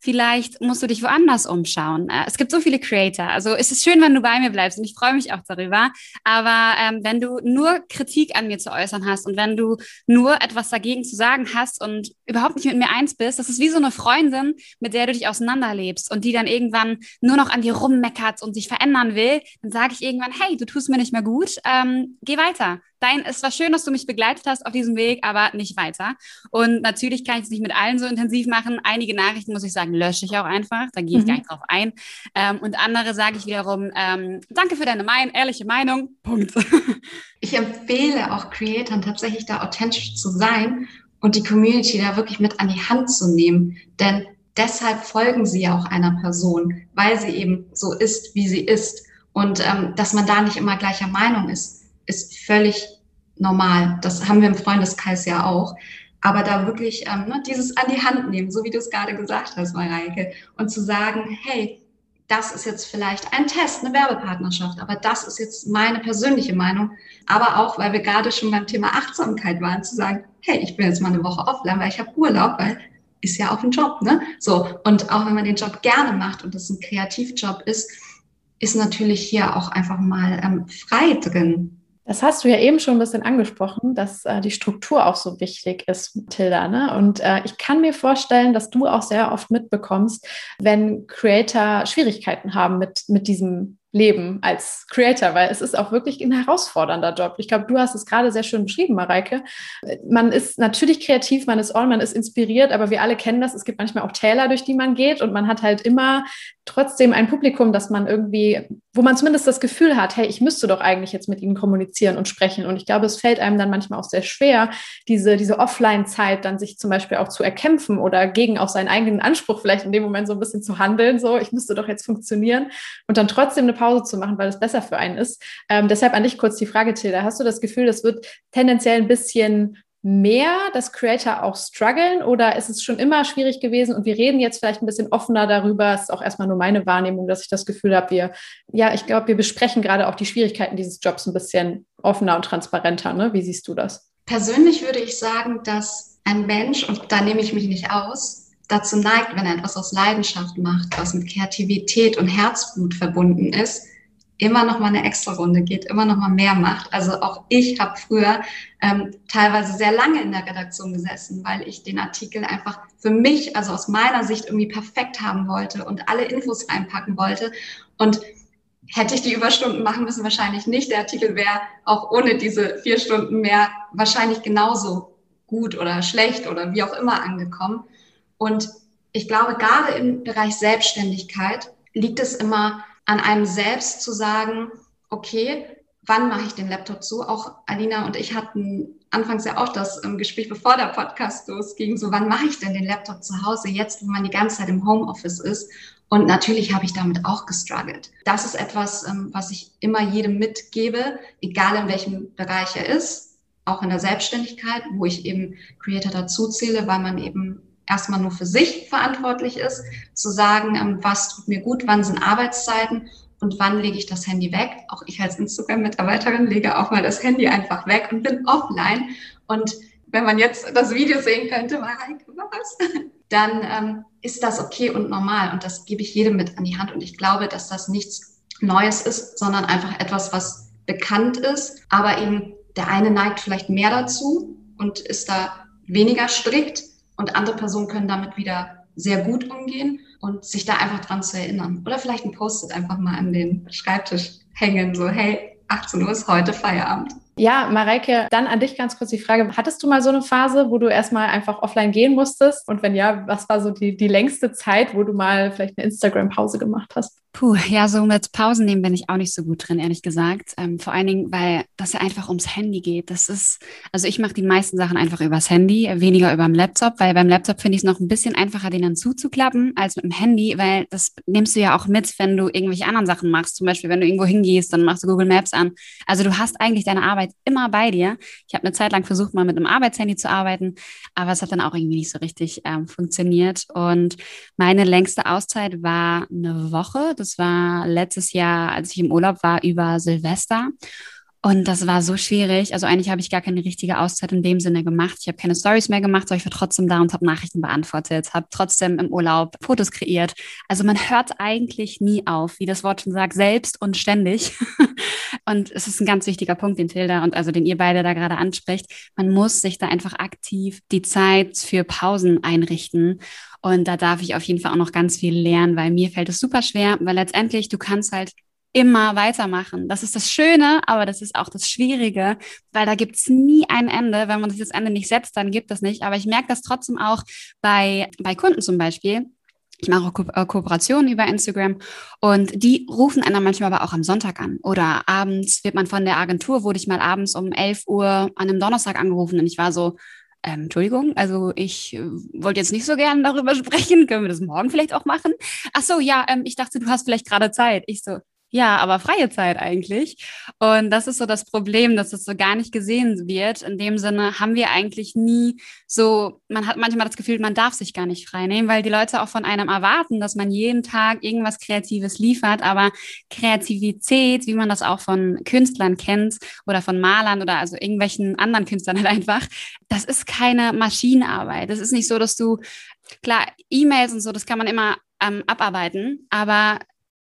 Vielleicht musst du dich woanders umschauen. Äh, es gibt so viele Creator. Also es ist schön, wenn du bei mir bleibst und ich freue mich auch darüber. Aber ähm, wenn du nur Kritik an mir zu äußern hast und wenn du nur etwas dagegen zu sagen hast und überhaupt nicht mit mir eins bist, das ist wie so eine Freundin, mit der du dich auseinanderlebst und die dann irgendwann nur noch an dir rummeckert und sich verändern will, dann sage ich irgendwann, hey, du tust mir nicht mehr gut, ähm, geh weiter dein, es war schön, dass du mich begleitet hast auf diesem Weg, aber nicht weiter. Und natürlich kann ich es nicht mit allen so intensiv machen. Einige Nachrichten, muss ich sagen, lösche ich auch einfach. Da gehe ich mhm. gar nicht drauf ein. Ähm, und andere sage ich wiederum, ähm, danke für deine mein ehrliche Meinung. Punkt. Ich empfehle auch Creatoren tatsächlich da authentisch zu sein und die Community da wirklich mit an die Hand zu nehmen. Denn deshalb folgen sie ja auch einer Person, weil sie eben so ist, wie sie ist. Und ähm, dass man da nicht immer gleicher Meinung ist, ist völlig normal. Das haben wir im Freundeskreis ja auch. Aber da wirklich ähm, ne, dieses an die Hand nehmen, so wie du es gerade gesagt hast, Mareike, und zu sagen, hey, das ist jetzt vielleicht ein Test, eine Werbepartnerschaft, aber das ist jetzt meine persönliche Meinung. Aber auch, weil wir gerade schon beim Thema Achtsamkeit waren, zu sagen, hey, ich bin jetzt mal eine Woche offline, weil ich habe Urlaub, weil ist ja auch ein Job, ne? So, und auch wenn man den Job gerne macht und das ein Kreativjob ist, ist natürlich hier auch einfach mal ähm, frei drin. Das hast du ja eben schon ein bisschen angesprochen, dass äh, die Struktur auch so wichtig ist, Tilda. Ne? Und äh, ich kann mir vorstellen, dass du auch sehr oft mitbekommst, wenn Creator Schwierigkeiten haben mit, mit diesem leben als Creator, weil es ist auch wirklich ein herausfordernder Job. Ich glaube, du hast es gerade sehr schön beschrieben, Mareike. Man ist natürlich kreativ, man ist all, man ist inspiriert, aber wir alle kennen das. Es gibt manchmal auch Täler, durch die man geht und man hat halt immer trotzdem ein Publikum, das man irgendwie, wo man zumindest das Gefühl hat, hey, ich müsste doch eigentlich jetzt mit ihnen kommunizieren und sprechen. Und ich glaube, es fällt einem dann manchmal auch sehr schwer, diese, diese Offline-Zeit dann sich zum Beispiel auch zu erkämpfen oder gegen auch seinen eigenen Anspruch vielleicht in dem Moment so ein bisschen zu handeln, so, ich müsste doch jetzt funktionieren und dann trotzdem eine Pause zu machen, weil es besser für einen ist. Ähm, deshalb an dich kurz die Frage, Tilda. Hast du das Gefühl, das wird tendenziell ein bisschen mehr, dass Creator auch strugglen oder ist es schon immer schwierig gewesen und wir reden jetzt vielleicht ein bisschen offener darüber? Es ist auch erstmal nur meine Wahrnehmung, dass ich das Gefühl habe, wir, ja, ich glaube, wir besprechen gerade auch die Schwierigkeiten dieses Jobs ein bisschen offener und transparenter. Ne? Wie siehst du das? Persönlich würde ich sagen, dass ein Mensch, und da nehme ich mich nicht aus, dazu neigt, wenn er etwas aus Leidenschaft macht, was mit Kreativität und Herzblut verbunden ist, immer noch mal eine extra Runde geht, immer noch mal mehr macht. Also auch ich habe früher ähm, teilweise sehr lange in der Redaktion gesessen, weil ich den Artikel einfach für mich, also aus meiner Sicht irgendwie perfekt haben wollte und alle Infos reinpacken wollte. Und hätte ich die Überstunden machen müssen, wahrscheinlich nicht. Der Artikel wäre auch ohne diese vier Stunden mehr wahrscheinlich genauso gut oder schlecht oder wie auch immer angekommen. Und ich glaube, gerade im Bereich Selbstständigkeit liegt es immer an einem selbst zu sagen, okay, wann mache ich den Laptop zu? Auch Alina und ich hatten anfangs ja auch das ähm, Gespräch, bevor der Podcast losging, so wann mache ich denn den Laptop zu Hause, jetzt, wo man die ganze Zeit im Homeoffice ist? Und natürlich habe ich damit auch gestruggelt. Das ist etwas, ähm, was ich immer jedem mitgebe, egal in welchem Bereich er ist, auch in der Selbstständigkeit, wo ich eben Creator dazu zähle, weil man eben erstmal nur für sich verantwortlich ist, zu sagen, ähm, was tut mir gut, wann sind Arbeitszeiten und wann lege ich das Handy weg. Auch ich als Instagram-Mitarbeiterin lege auch mal das Handy einfach weg und bin offline. Und wenn man jetzt das Video sehen könnte, Mareike, was? Dann ähm, ist das okay und normal. Und das gebe ich jedem mit an die Hand. Und ich glaube, dass das nichts Neues ist, sondern einfach etwas, was bekannt ist. Aber eben der eine neigt vielleicht mehr dazu und ist da weniger strikt und andere Personen können damit wieder sehr gut umgehen und sich da einfach dran zu erinnern. Oder vielleicht ein Post-it einfach mal an den Schreibtisch hängen, so hey, 18 Uhr ist heute Feierabend. Ja, Mareike, dann an dich ganz kurz die Frage. Hattest du mal so eine Phase, wo du erstmal einfach offline gehen musstest? Und wenn ja, was war so die, die längste Zeit, wo du mal vielleicht eine Instagram-Pause gemacht hast? Puh, ja, so mit Pausen nehmen bin ich auch nicht so gut drin, ehrlich gesagt. Ähm, vor allen Dingen, weil das ja einfach ums Handy geht. Das ist, also ich mache die meisten Sachen einfach übers Handy, weniger über dem Laptop, weil beim Laptop finde ich es noch ein bisschen einfacher, den dann zuzuklappen, als mit dem Handy, weil das nimmst du ja auch mit, wenn du irgendwelche anderen Sachen machst. Zum Beispiel, wenn du irgendwo hingehst, dann machst du Google Maps an. Also du hast eigentlich deine Arbeit immer bei dir. Ich habe eine Zeit lang versucht, mal mit einem Arbeitshandy zu arbeiten, aber es hat dann auch irgendwie nicht so richtig ähm, funktioniert. Und meine längste Auszeit war eine Woche. Das das war letztes Jahr, als ich im Urlaub war, über Silvester. Und das war so schwierig. Also eigentlich habe ich gar keine richtige Auszeit in dem Sinne gemacht. Ich habe keine Stories mehr gemacht, aber ich war trotzdem da und habe Nachrichten beantwortet, habe trotzdem im Urlaub Fotos kreiert. Also man hört eigentlich nie auf, wie das Wort schon sagt, selbst und ständig. und es ist ein ganz wichtiger Punkt, den Tilda und also den ihr beide da gerade anspricht. Man muss sich da einfach aktiv die Zeit für Pausen einrichten. Und da darf ich auf jeden Fall auch noch ganz viel lernen, weil mir fällt es super schwer, weil letztendlich du kannst halt immer weitermachen. Das ist das Schöne, aber das ist auch das Schwierige, weil da gibt es nie ein Ende. Wenn man sich das Ende nicht setzt, dann gibt es nicht. Aber ich merke das trotzdem auch bei, bei Kunden zum Beispiel. Ich mache auch Ko äh, Kooperationen über Instagram und die rufen einer manchmal aber auch am Sonntag an. Oder abends wird man von der Agentur, wurde ich mal abends um 11 Uhr an einem Donnerstag angerufen und ich war so, ähm, Entschuldigung, also ich äh, wollte jetzt nicht so gern darüber sprechen. Können wir das morgen vielleicht auch machen? Ach so, ja, ähm, ich dachte, du hast vielleicht gerade Zeit. Ich so, ja, aber freie Zeit eigentlich. Und das ist so das Problem, dass das so gar nicht gesehen wird. In dem Sinne haben wir eigentlich nie so, man hat manchmal das Gefühl, man darf sich gar nicht frei nehmen, weil die Leute auch von einem erwarten, dass man jeden Tag irgendwas Kreatives liefert. Aber Kreativität, wie man das auch von Künstlern kennt oder von Malern oder also irgendwelchen anderen Künstlern halt einfach, das ist keine Maschinenarbeit. Das ist nicht so, dass du, klar, E-Mails und so, das kann man immer ähm, abarbeiten, aber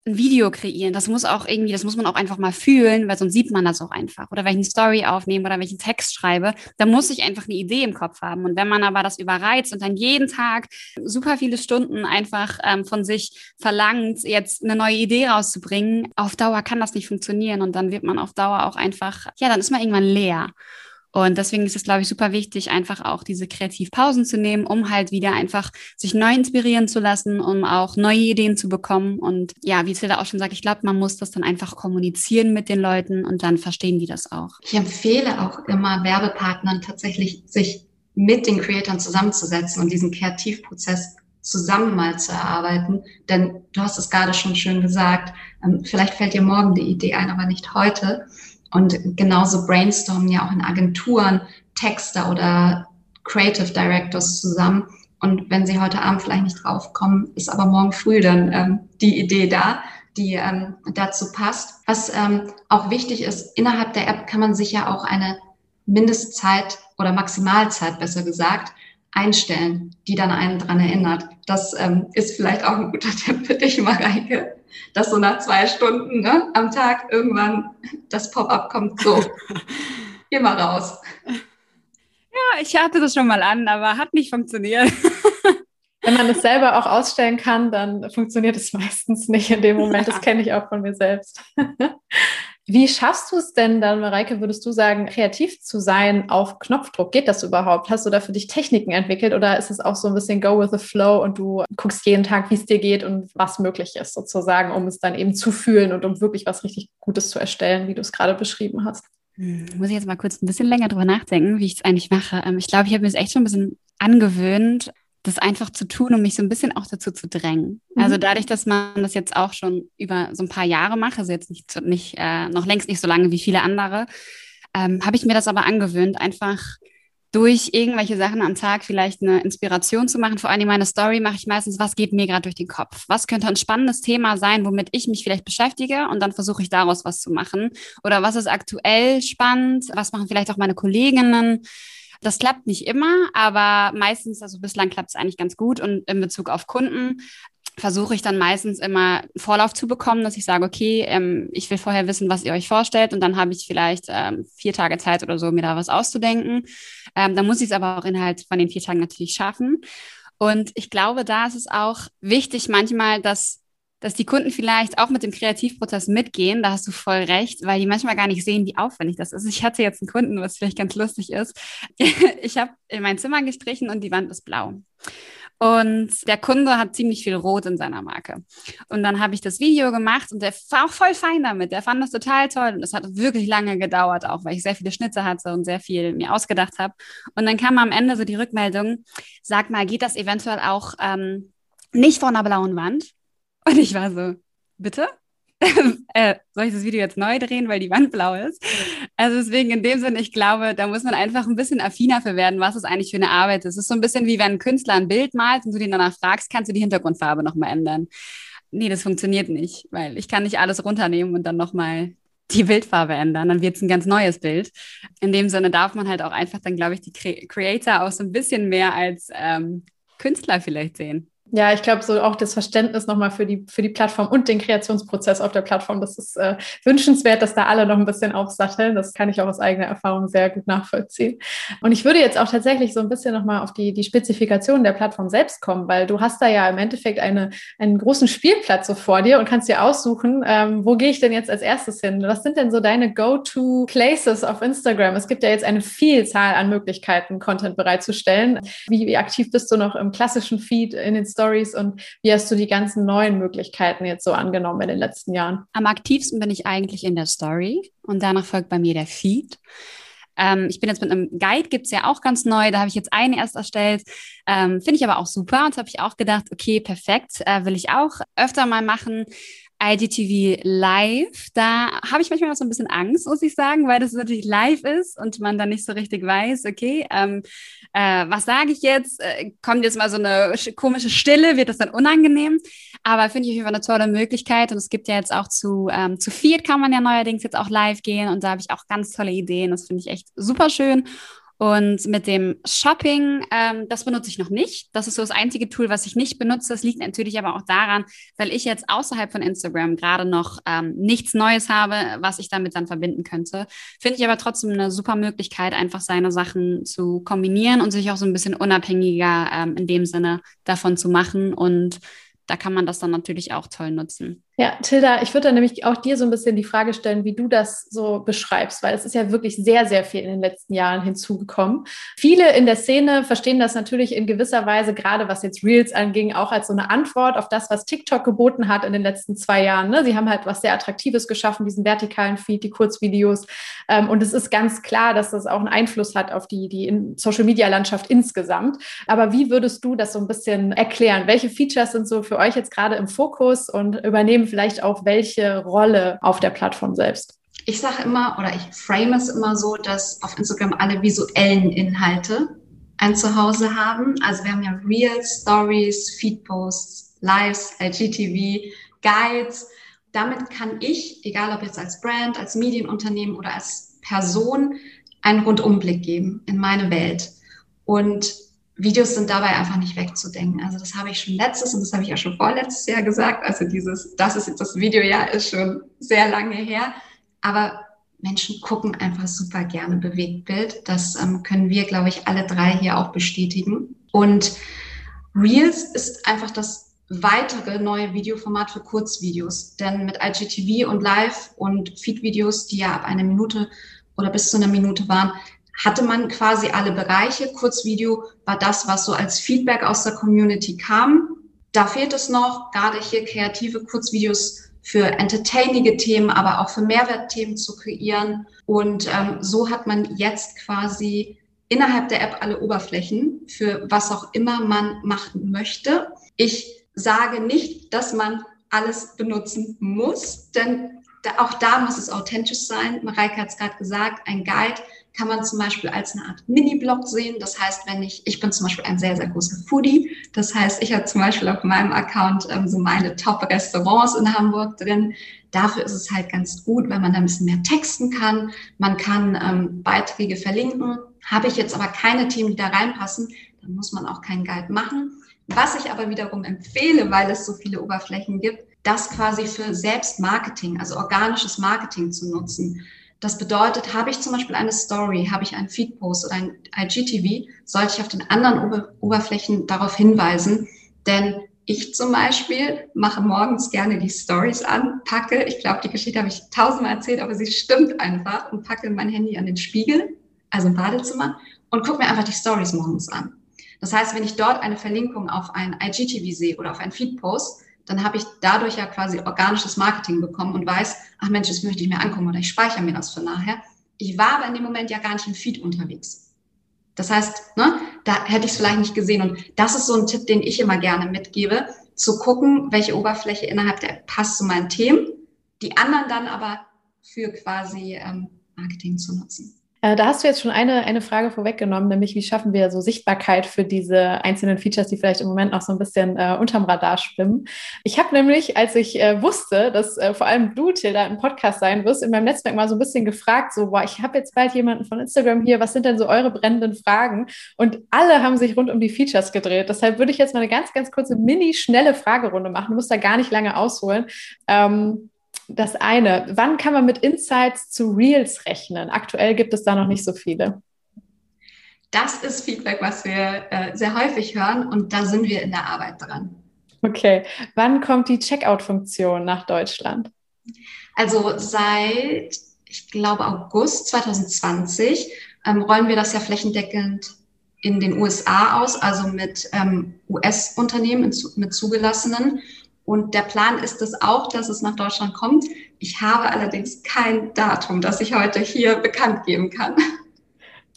ein Video kreieren, das muss auch irgendwie, das muss man auch einfach mal fühlen, weil sonst sieht man das auch einfach. Oder wenn ich eine Story aufnehme oder wenn ich einen Text schreibe, da muss ich einfach eine Idee im Kopf haben. Und wenn man aber das überreizt und dann jeden Tag super viele Stunden einfach ähm, von sich verlangt, jetzt eine neue Idee rauszubringen, auf Dauer kann das nicht funktionieren. Und dann wird man auf Dauer auch einfach, ja, dann ist man irgendwann leer. Und deswegen ist es, glaube ich, super wichtig, einfach auch diese Kreativpausen zu nehmen, um halt wieder einfach sich neu inspirieren zu lassen, um auch neue Ideen zu bekommen. Und ja, wie Tilda auch schon sagt, ich glaube, man muss das dann einfach kommunizieren mit den Leuten und dann verstehen die das auch. Ich empfehle auch immer Werbepartnern tatsächlich, sich mit den Creatoren zusammenzusetzen und diesen Kreativprozess zusammen mal zu erarbeiten. Denn du hast es gerade schon schön gesagt, ähm, vielleicht fällt dir morgen die Idee ein, aber nicht heute. Und genauso brainstormen ja auch in Agenturen Texter oder Creative Directors zusammen. Und wenn sie heute Abend vielleicht nicht draufkommen, ist aber morgen früh dann ähm, die Idee da, die ähm, dazu passt. Was ähm, auch wichtig ist, innerhalb der App kann man sich ja auch eine Mindestzeit oder Maximalzeit, besser gesagt, einstellen, die dann einen dran erinnert. Das ähm, ist vielleicht auch ein guter Tipp für dich, Mareike, dass so nach zwei Stunden ne, am Tag irgendwann das Pop-up kommt, so, geh mal raus. Ja, ich hatte das schon mal an, aber hat nicht funktioniert. Wenn man es selber auch ausstellen kann, dann funktioniert es meistens nicht in dem Moment. Das kenne ich auch von mir selbst. Wie schaffst du es denn dann, Mareike, würdest du sagen, kreativ zu sein auf Knopfdruck? Geht das überhaupt? Hast du da für dich Techniken entwickelt oder ist es auch so ein bisschen go with the flow und du guckst jeden Tag, wie es dir geht und was möglich ist sozusagen, um es dann eben zu fühlen und um wirklich was richtig Gutes zu erstellen, wie du es gerade beschrieben hast? Hm, muss ich jetzt mal kurz ein bisschen länger drüber nachdenken, wie ich es eigentlich mache. Ähm, ich glaube, ich habe mir das echt schon ein bisschen angewöhnt, das einfach zu tun, um mich so ein bisschen auch dazu zu drängen. Mhm. Also dadurch, dass man das jetzt auch schon über so ein paar Jahre macht, also jetzt nicht, nicht äh, noch längst nicht so lange wie viele andere, ähm, habe ich mir das aber angewöhnt, einfach durch irgendwelche Sachen am Tag vielleicht eine Inspiration zu machen. Vor allem meine Story mache ich meistens, was geht mir gerade durch den Kopf? Was könnte ein spannendes Thema sein, womit ich mich vielleicht beschäftige und dann versuche ich daraus was zu machen? Oder was ist aktuell spannend? Was machen vielleicht auch meine Kolleginnen? Das klappt nicht immer, aber meistens, also bislang klappt es eigentlich ganz gut. Und in Bezug auf Kunden versuche ich dann meistens immer Vorlauf zu bekommen, dass ich sage, okay, ähm, ich will vorher wissen, was ihr euch vorstellt und dann habe ich vielleicht ähm, vier Tage Zeit oder so, mir da was auszudenken. Ähm, dann muss ich es aber auch innerhalb von den vier Tagen natürlich schaffen. Und ich glaube, da ist es auch wichtig manchmal, dass dass die Kunden vielleicht auch mit dem Kreativprozess mitgehen. Da hast du voll recht, weil die manchmal gar nicht sehen, wie aufwendig das ist. Ich hatte jetzt einen Kunden, was vielleicht ganz lustig ist. Ich habe in mein Zimmer gestrichen und die Wand ist blau. Und der Kunde hat ziemlich viel Rot in seiner Marke. Und dann habe ich das Video gemacht und der war auch voll fein damit. Der fand das total toll. Und es hat wirklich lange gedauert, auch weil ich sehr viele Schnitze hatte und sehr viel mir ausgedacht habe. Und dann kam am Ende so die Rückmeldung, sag mal, geht das eventuell auch ähm, nicht vor einer blauen Wand? Und ich war so, bitte? äh, soll ich das Video jetzt neu drehen, weil die Wand blau ist? Also deswegen in dem Sinne, ich glaube, da muss man einfach ein bisschen affiner für werden, was es eigentlich für eine Arbeit ist. Es ist so ein bisschen wie wenn ein Künstler ein Bild malt und du den danach fragst, kannst du die Hintergrundfarbe nochmal ändern? Nee, das funktioniert nicht, weil ich kann nicht alles runternehmen und dann nochmal die Bildfarbe ändern, dann wird es ein ganz neues Bild. In dem Sinne darf man halt auch einfach dann, glaube ich, die Cre Creator auch so ein bisschen mehr als ähm, Künstler vielleicht sehen. Ja, ich glaube, so auch das Verständnis nochmal für die, für die Plattform und den Kreationsprozess auf der Plattform, das ist äh, wünschenswert, dass da alle noch ein bisschen aufsatteln. Das kann ich auch aus eigener Erfahrung sehr gut nachvollziehen. Und ich würde jetzt auch tatsächlich so ein bisschen nochmal auf die, die Spezifikation der Plattform selbst kommen, weil du hast da ja im Endeffekt eine, einen großen Spielplatz so vor dir und kannst dir aussuchen, ähm, wo gehe ich denn jetzt als erstes hin? Was sind denn so deine Go-to-Places auf Instagram? Es gibt ja jetzt eine Vielzahl an Möglichkeiten, Content bereitzustellen. Wie, wie aktiv bist du noch im klassischen Feed in den Stories? Stories und wie hast du die ganzen neuen Möglichkeiten jetzt so angenommen in den letzten Jahren? Am aktivsten bin ich eigentlich in der Story und danach folgt bei mir der Feed. Ähm, ich bin jetzt mit einem Guide, gibt es ja auch ganz neu, da habe ich jetzt einen erst erstellt. Ähm, Finde ich aber auch super und habe ich auch gedacht, okay, perfekt, äh, will ich auch öfter mal machen. IGTV live, da habe ich manchmal noch so ein bisschen Angst, muss ich sagen, weil das natürlich live ist und man dann nicht so richtig weiß, okay, ähm, äh, was sage ich jetzt? Äh, kommt jetzt mal so eine komische Stille, wird das dann unangenehm? Aber finde ich auf jeden Fall eine tolle Möglichkeit und es gibt ja jetzt auch zu, ähm, zu Fiat kann man ja neuerdings jetzt auch live gehen und da habe ich auch ganz tolle Ideen, das finde ich echt super schön und mit dem Shopping, ähm, das benutze ich noch nicht. Das ist so das einzige Tool, was ich nicht benutze. Das liegt natürlich aber auch daran, weil ich jetzt außerhalb von Instagram gerade noch ähm, nichts Neues habe, was ich damit dann verbinden könnte. Finde ich aber trotzdem eine super Möglichkeit, einfach seine Sachen zu kombinieren und sich auch so ein bisschen unabhängiger ähm, in dem Sinne davon zu machen. Und da kann man das dann natürlich auch toll nutzen. Ja, Tilda, ich würde dann nämlich auch dir so ein bisschen die Frage stellen, wie du das so beschreibst, weil es ist ja wirklich sehr, sehr viel in den letzten Jahren hinzugekommen. Viele in der Szene verstehen das natürlich in gewisser Weise, gerade was jetzt Reels anging, auch als so eine Antwort auf das, was TikTok geboten hat in den letzten zwei Jahren. Ne? Sie haben halt was sehr Attraktives geschaffen, diesen vertikalen Feed, die Kurzvideos. Ähm, und es ist ganz klar, dass das auch einen Einfluss hat auf die, die Social-Media-Landschaft insgesamt. Aber wie würdest du das so ein bisschen erklären? Welche Features sind so für euch jetzt gerade im Fokus und übernehmen übernehmen vielleicht auch welche Rolle auf der Plattform selbst? Ich sage immer oder ich frame es immer so, dass auf Instagram alle visuellen Inhalte ein Zuhause haben. Also wir haben ja Reels, Stories, Feedposts, Lives, IGTV, Guides. Damit kann ich, egal ob jetzt als Brand, als Medienunternehmen oder als Person, einen Rundumblick geben in meine Welt. Und Videos sind dabei einfach nicht wegzudenken. Also das habe ich schon letztes und das habe ich ja schon vorletztes Jahr gesagt. Also dieses, das ist jetzt das Videojahr ist schon sehr lange her. Aber Menschen gucken einfach super gerne Bewegtbild. Das ähm, können wir, glaube ich, alle drei hier auch bestätigen. Und Reels ist einfach das weitere neue Videoformat für Kurzvideos. Denn mit IGTV und Live und Feed-Videos, die ja ab einer Minute oder bis zu einer Minute waren, hatte man quasi alle Bereiche. Kurzvideo war das, was so als Feedback aus der Community kam. Da fehlt es noch, gerade hier kreative Kurzvideos für entertainige Themen, aber auch für Mehrwertthemen zu kreieren. Und ähm, so hat man jetzt quasi innerhalb der App alle Oberflächen für was auch immer man machen möchte. Ich sage nicht, dass man alles benutzen muss, denn auch da muss es authentisch sein. Mareike hat es gerade gesagt, ein Guide kann man zum Beispiel als eine Art Mini-Blog sehen. Das heißt, wenn ich, ich bin zum Beispiel ein sehr, sehr großer Foodie. Das heißt, ich habe zum Beispiel auf meinem Account ähm, so meine Top-Restaurants in Hamburg drin. Dafür ist es halt ganz gut, wenn man da ein bisschen mehr texten kann. Man kann ähm, Beiträge verlinken. Habe ich jetzt aber keine Themen, die da reinpassen, dann muss man auch keinen Guide machen. Was ich aber wiederum empfehle, weil es so viele Oberflächen gibt, das quasi für Selbstmarketing, also organisches Marketing zu nutzen. Das bedeutet, habe ich zum Beispiel eine Story, habe ich einen Feedpost oder ein IGTV, sollte ich auf den anderen Ober Oberflächen darauf hinweisen. Denn ich zum Beispiel mache morgens gerne die Stories an, packe, ich glaube, die Geschichte habe ich tausendmal erzählt, aber sie stimmt einfach und packe mein Handy an den Spiegel, also im Badezimmer, und gucke mir einfach die Stories morgens an. Das heißt, wenn ich dort eine Verlinkung auf ein IGTV sehe oder auf ein Feedpost, dann habe ich dadurch ja quasi organisches Marketing bekommen und weiß, ach Mensch, das möchte ich mir angucken oder ich speichere mir das für nachher. Ich war aber in dem Moment ja gar nicht im Feed unterwegs. Das heißt, ne, da hätte ich es vielleicht nicht gesehen. Und das ist so ein Tipp, den ich immer gerne mitgebe, zu gucken, welche Oberfläche innerhalb der App passt zu meinen Themen, die anderen dann aber für quasi ähm, Marketing zu nutzen. Äh, da hast du jetzt schon eine, eine Frage vorweggenommen, nämlich wie schaffen wir so Sichtbarkeit für diese einzelnen Features, die vielleicht im Moment noch so ein bisschen äh, unterm Radar schwimmen. Ich habe nämlich, als ich äh, wusste, dass äh, vor allem du, Tilda, ein Podcast sein wirst, in meinem Netzwerk mal so ein bisschen gefragt, so, boah, ich habe jetzt bald jemanden von Instagram hier, was sind denn so eure brennenden Fragen? Und alle haben sich rund um die Features gedreht. Deshalb würde ich jetzt mal eine ganz, ganz kurze, mini, schnelle Fragerunde machen. Du musst da gar nicht lange ausholen. Ähm, das eine. Wann kann man mit Insights zu Reels rechnen? Aktuell gibt es da noch nicht so viele. Das ist Feedback, was wir äh, sehr häufig hören und da sind wir in der Arbeit dran. Okay. Wann kommt die Checkout-Funktion nach Deutschland? Also seit, ich glaube, August 2020 ähm, rollen wir das ja flächendeckend in den USA aus, also mit ähm, US-Unternehmen, mit zugelassenen. Und der Plan ist es auch, dass es nach Deutschland kommt. Ich habe allerdings kein Datum, das ich heute hier bekannt geben kann.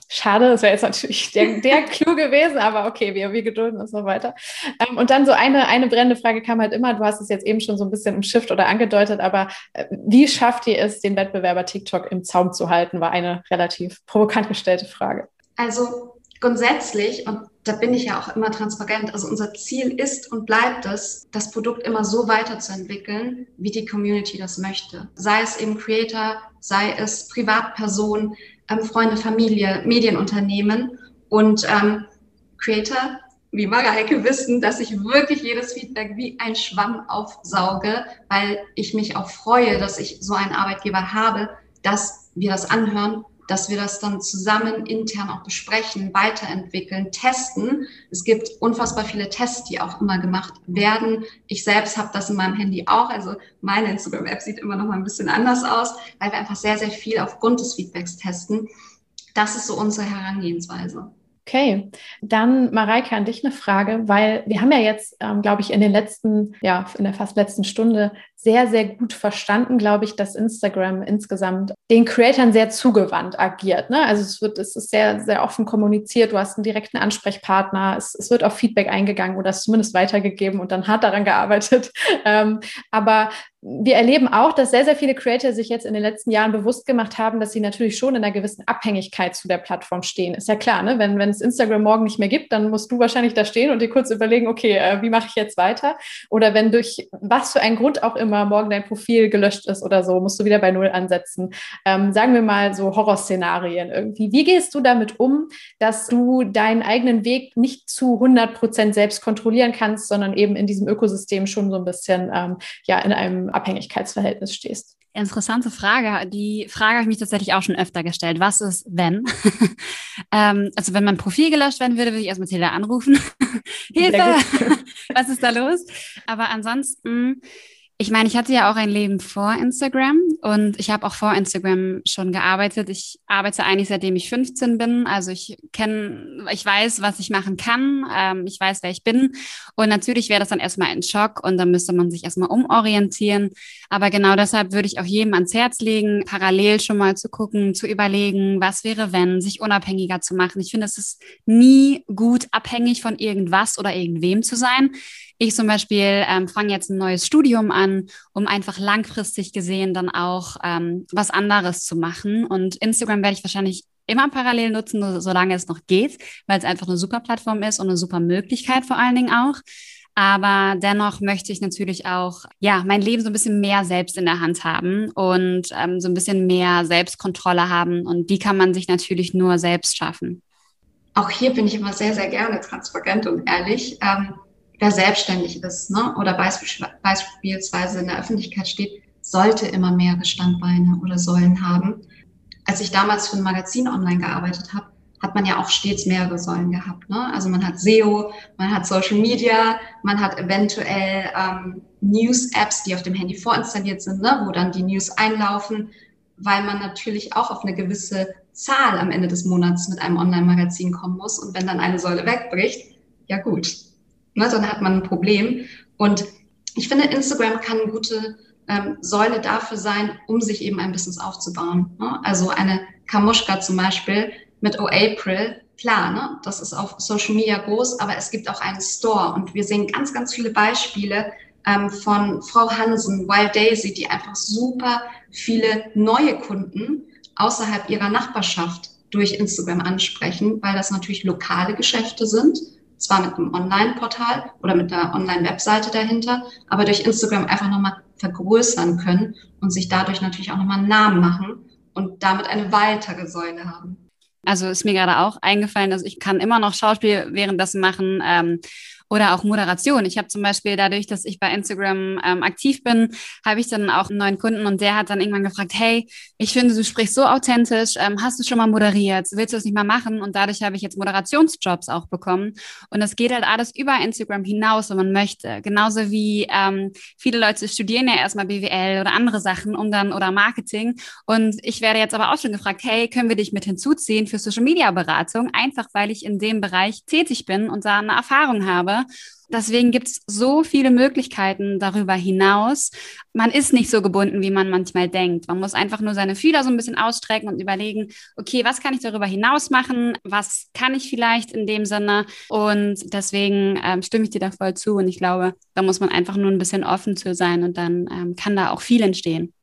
Schade, das wäre jetzt natürlich der, der Clou gewesen, aber okay, wir, wir gedulden uns noch weiter. Ähm, und dann so eine, eine brennende Frage kam halt immer, du hast es jetzt eben schon so ein bisschen umschifft oder angedeutet, aber äh, wie schafft ihr es, den Wettbewerber TikTok im Zaum zu halten, war eine relativ provokant gestellte Frage. Also grundsätzlich, und da bin ich ja auch immer transparent, also unser Ziel ist und bleibt es, das Produkt immer so weiterzuentwickeln, wie die Community das möchte. Sei es eben Creator, sei es Privatperson, ähm, Freunde, Familie, Medienunternehmen und ähm, Creator wie Mareike wissen, dass ich wirklich jedes Feedback wie ein Schwamm aufsauge, weil ich mich auch freue, dass ich so einen Arbeitgeber habe, dass wir das anhören dass wir das dann zusammen intern auch besprechen, weiterentwickeln, testen. Es gibt unfassbar viele Tests, die auch immer gemacht werden. Ich selbst habe das in meinem Handy auch. Also meine Instagram-App sieht immer noch mal ein bisschen anders aus, weil wir einfach sehr, sehr viel aufgrund des Feedbacks testen. Das ist so unsere Herangehensweise. Okay, dann Mareike an dich eine Frage, weil wir haben ja jetzt, ähm, glaube ich, in den letzten, ja, in der fast letzten Stunde sehr, sehr gut verstanden, glaube ich, dass Instagram insgesamt den Creatoren sehr zugewandt agiert. Ne? Also es wird, es ist sehr, sehr offen kommuniziert, du hast einen direkten Ansprechpartner, es, es wird auf Feedback eingegangen oder es zumindest weitergegeben und dann hart daran gearbeitet. Ähm, aber wir erleben auch, dass sehr, sehr viele Creator sich jetzt in den letzten Jahren bewusst gemacht haben, dass sie natürlich schon in einer gewissen Abhängigkeit zu der Plattform stehen. Ist ja klar, ne? wenn, wenn es Instagram morgen nicht mehr gibt, dann musst du wahrscheinlich da stehen und dir kurz überlegen, okay, äh, wie mache ich jetzt weiter? Oder wenn durch was für einen Grund auch immer morgen dein Profil gelöscht ist oder so, musst du wieder bei Null ansetzen. Ähm, sagen wir mal so Horrorszenarien irgendwie. Wie gehst du damit um, dass du deinen eigenen Weg nicht zu 100 Prozent selbst kontrollieren kannst, sondern eben in diesem Ökosystem schon so ein bisschen ähm, ja in einem Abhängigkeitsverhältnis stehst? Interessante Frage. Die Frage habe ich mich tatsächlich auch schon öfter gestellt. Was ist, wenn? ähm, also wenn mein Profil gelöscht werden würde, würde ich erstmal Taylor anrufen. Hilfe! Was ist da los? Aber ansonsten ich meine, ich hatte ja auch ein Leben vor Instagram und ich habe auch vor Instagram schon gearbeitet. Ich arbeite eigentlich seitdem ich 15 bin. Also ich kenne, ich weiß, was ich machen kann. Ähm, ich weiß, wer ich bin. Und natürlich wäre das dann erstmal ein Schock und dann müsste man sich erstmal umorientieren. Aber genau deshalb würde ich auch jedem ans Herz legen, parallel schon mal zu gucken, zu überlegen, was wäre, wenn, sich unabhängiger zu machen. Ich finde, es ist nie gut, abhängig von irgendwas oder irgendwem zu sein. Ich zum Beispiel ähm, fange jetzt ein neues Studium an, um einfach langfristig gesehen dann auch ähm, was anderes zu machen. Und Instagram werde ich wahrscheinlich immer parallel nutzen, solange es noch geht, weil es einfach eine super Plattform ist und eine super Möglichkeit vor allen Dingen auch. Aber dennoch möchte ich natürlich auch, ja, mein Leben so ein bisschen mehr selbst in der Hand haben und ähm, so ein bisschen mehr Selbstkontrolle haben. Und die kann man sich natürlich nur selbst schaffen. Auch hier bin ich immer sehr, sehr gerne transparent und ehrlich. Ähm, wer selbstständig ist ne, oder beispielsweise in der Öffentlichkeit steht, sollte immer mehrere Standbeine oder Säulen haben. Als ich damals für ein Magazin online gearbeitet habe, hat man ja auch stets mehrere Säulen gehabt. Ne? Also man hat SEO, man hat Social Media, man hat eventuell ähm, News-Apps, die auf dem Handy vorinstalliert sind, ne? wo dann die News einlaufen, weil man natürlich auch auf eine gewisse Zahl am Ende des Monats mit einem Online-Magazin kommen muss. Und wenn dann eine Säule wegbricht, ja gut, ne, dann hat man ein Problem. Und ich finde, Instagram kann eine gute ähm, Säule dafür sein, um sich eben ein Business aufzubauen. Ne? Also eine Kamuschka zum Beispiel mit O April, klar, ne? das ist auf Social Media groß, aber es gibt auch einen Store und wir sehen ganz, ganz viele Beispiele ähm, von Frau Hansen, Wild Daisy, die einfach super viele neue Kunden außerhalb ihrer Nachbarschaft durch Instagram ansprechen, weil das natürlich lokale Geschäfte sind, zwar mit einem Online-Portal oder mit einer Online-Webseite dahinter, aber durch Instagram einfach nochmal vergrößern können und sich dadurch natürlich auch nochmal einen Namen machen und damit eine weitere Säule haben. Also ist mir gerade auch eingefallen, dass ich kann immer noch Schauspiel währenddessen machen. Ähm, oder auch Moderation. Ich habe zum Beispiel dadurch, dass ich bei Instagram ähm, aktiv bin, habe ich dann auch einen neuen Kunden und der hat dann irgendwann gefragt, hey, ich finde, du sprichst so authentisch, ähm, hast du schon mal moderiert, willst du das nicht mal machen? Und dadurch habe ich jetzt Moderationsjobs auch bekommen. Und das geht halt alles über Instagram hinaus, wenn man möchte. Genauso wie ähm, viele Leute studieren ja erstmal BWL oder andere Sachen, um dann oder Marketing. Und ich werde jetzt aber auch schon gefragt, hey, können wir dich mit hinzuziehen für Social Media Beratung? Einfach weil ich in dem Bereich tätig bin und da eine Erfahrung habe. Deswegen gibt es so viele Möglichkeiten darüber hinaus. Man ist nicht so gebunden, wie man manchmal denkt. Man muss einfach nur seine Fühler so ein bisschen ausstrecken und überlegen, okay, was kann ich darüber hinaus machen? Was kann ich vielleicht in dem Sinne? Und deswegen ähm, stimme ich dir da voll zu. Und ich glaube, da muss man einfach nur ein bisschen offen zu sein und dann ähm, kann da auch viel entstehen.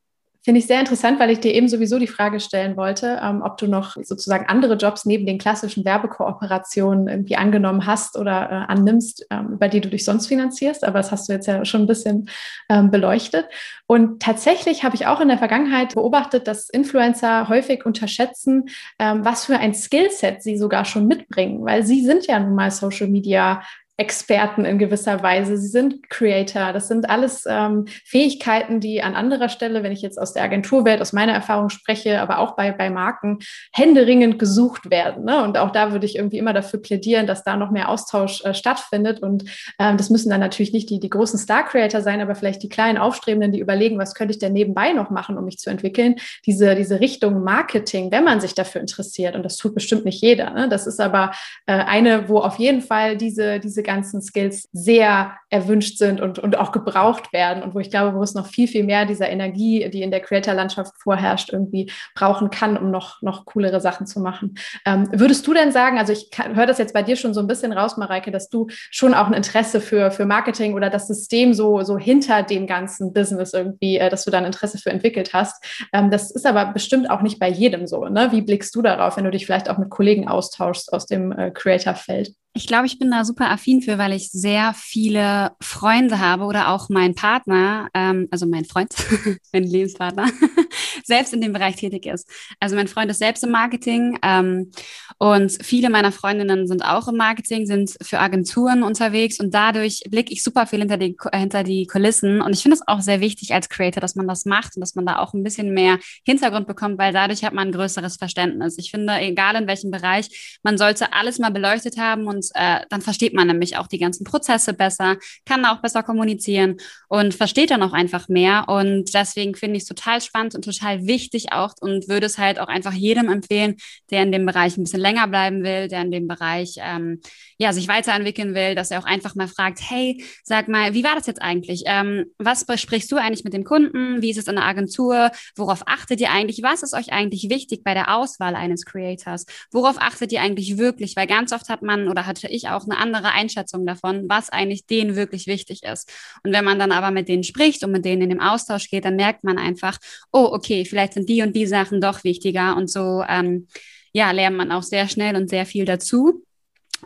Finde ich sehr interessant, weil ich dir eben sowieso die Frage stellen wollte, ähm, ob du noch sozusagen andere Jobs neben den klassischen Werbekooperationen irgendwie angenommen hast oder äh, annimmst, ähm, über die du dich sonst finanzierst. Aber das hast du jetzt ja schon ein bisschen ähm, beleuchtet. Und tatsächlich habe ich auch in der Vergangenheit beobachtet, dass Influencer häufig unterschätzen, ähm, was für ein Skillset sie sogar schon mitbringen, weil sie sind ja nun mal Social Media Experten in gewisser Weise. Sie sind Creator. Das sind alles ähm, Fähigkeiten, die an anderer Stelle, wenn ich jetzt aus der Agenturwelt, aus meiner Erfahrung spreche, aber auch bei, bei Marken, händeringend gesucht werden. Ne? Und auch da würde ich irgendwie immer dafür plädieren, dass da noch mehr Austausch äh, stattfindet. Und ähm, das müssen dann natürlich nicht die, die großen Star-Creator sein, aber vielleicht die kleinen Aufstrebenden, die überlegen, was könnte ich denn nebenbei noch machen, um mich zu entwickeln. Diese, diese Richtung Marketing, wenn man sich dafür interessiert. Und das tut bestimmt nicht jeder. Ne? Das ist aber äh, eine, wo auf jeden Fall diese, diese ganzen Skills sehr erwünscht sind und, und auch gebraucht werden und wo ich glaube, wo es noch viel, viel mehr dieser Energie, die in der Creator-Landschaft vorherrscht, irgendwie brauchen kann, um noch, noch coolere Sachen zu machen. Ähm, würdest du denn sagen, also ich höre das jetzt bei dir schon so ein bisschen raus, Mareike, dass du schon auch ein Interesse für, für Marketing oder das System so, so hinter dem ganzen Business irgendwie, äh, dass du da ein Interesse für entwickelt hast. Ähm, das ist aber bestimmt auch nicht bei jedem so. Ne? Wie blickst du darauf, wenn du dich vielleicht auch mit Kollegen austauschst aus dem äh, Creator-Feld? Ich glaube, ich bin da super affin für, weil ich sehr viele Freunde habe oder auch mein Partner, ähm, also mein Freund, mein Lebenspartner, selbst in dem Bereich tätig ist. Also mein Freund ist selbst im Marketing ähm, und viele meiner Freundinnen sind auch im Marketing, sind für Agenturen unterwegs und dadurch blicke ich super viel hinter die, hinter die Kulissen. Und ich finde es auch sehr wichtig als Creator, dass man das macht und dass man da auch ein bisschen mehr Hintergrund bekommt, weil dadurch hat man ein größeres Verständnis. Ich finde, egal in welchem Bereich, man sollte alles mal beleuchtet haben und äh, dann versteht man nämlich auch die ganzen Prozesse besser, kann auch besser kommunizieren und versteht dann auch einfach mehr. Und deswegen finde ich es total spannend und total wichtig auch und würde es halt auch einfach jedem empfehlen, der in dem Bereich ein bisschen länger bleiben will, der in dem Bereich ähm, ja sich weiterentwickeln will, dass er auch einfach mal fragt, hey, sag mal, wie war das jetzt eigentlich? Ähm, was besprichst du eigentlich mit dem Kunden? Wie ist es in der Agentur? Worauf achtet ihr eigentlich? Was ist euch eigentlich wichtig bei der Auswahl eines Creators? Worauf achtet ihr eigentlich wirklich? Weil ganz oft hat man oder hatte ich auch eine andere Einschätzung davon, was eigentlich denen wirklich wichtig ist. Und wenn man dann aber mit denen spricht und mit denen in dem Austausch geht, dann merkt man einfach, oh, okay, vielleicht sind die und die Sachen doch wichtiger. Und so, ähm, ja, lernt man auch sehr schnell und sehr viel dazu.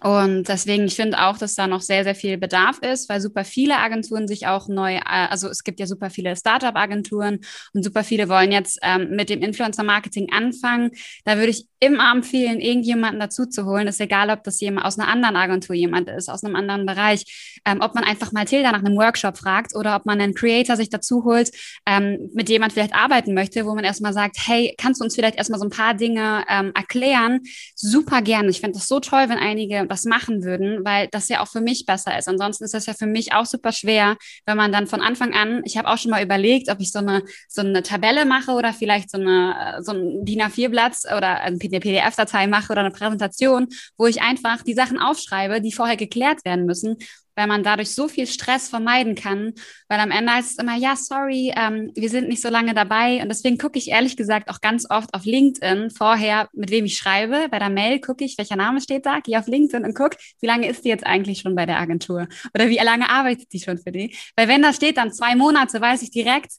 Und deswegen, ich finde auch, dass da noch sehr, sehr viel Bedarf ist, weil super viele Agenturen sich auch neu, äh, also es gibt ja super viele Startup-Agenturen und super viele wollen jetzt ähm, mit dem Influencer-Marketing anfangen. Da würde ich immer empfehlen, irgendjemanden dazu zu holen. Ist egal, ob das jemand aus einer anderen Agentur jemand ist, aus einem anderen Bereich. Ähm, ob man einfach mal Tilda nach einem Workshop fragt oder ob man einen Creator sich dazu holt, ähm, mit dem man vielleicht arbeiten möchte, wo man erstmal sagt, hey, kannst du uns vielleicht erstmal so ein paar Dinge ähm, erklären? Super gerne. Ich finde das so toll, wenn einige das machen würden, weil das ja auch für mich besser ist. Ansonsten ist das ja für mich auch super schwer, wenn man dann von Anfang an, ich habe auch schon mal überlegt, ob ich so eine, so eine Tabelle mache oder vielleicht so, eine, so ein DIN A4-Blatt oder ein PDF-Datei mache oder eine Präsentation, wo ich einfach die Sachen aufschreibe, die vorher geklärt werden müssen weil man dadurch so viel Stress vermeiden kann, weil am Ende heißt es immer, ja, sorry, ähm, wir sind nicht so lange dabei und deswegen gucke ich ehrlich gesagt auch ganz oft auf LinkedIn vorher, mit wem ich schreibe. Bei der Mail gucke ich, welcher Name steht da, gehe auf LinkedIn und gucke, wie lange ist die jetzt eigentlich schon bei der Agentur oder wie lange arbeitet die schon für die. Weil wenn da steht dann zwei Monate, weiß ich direkt,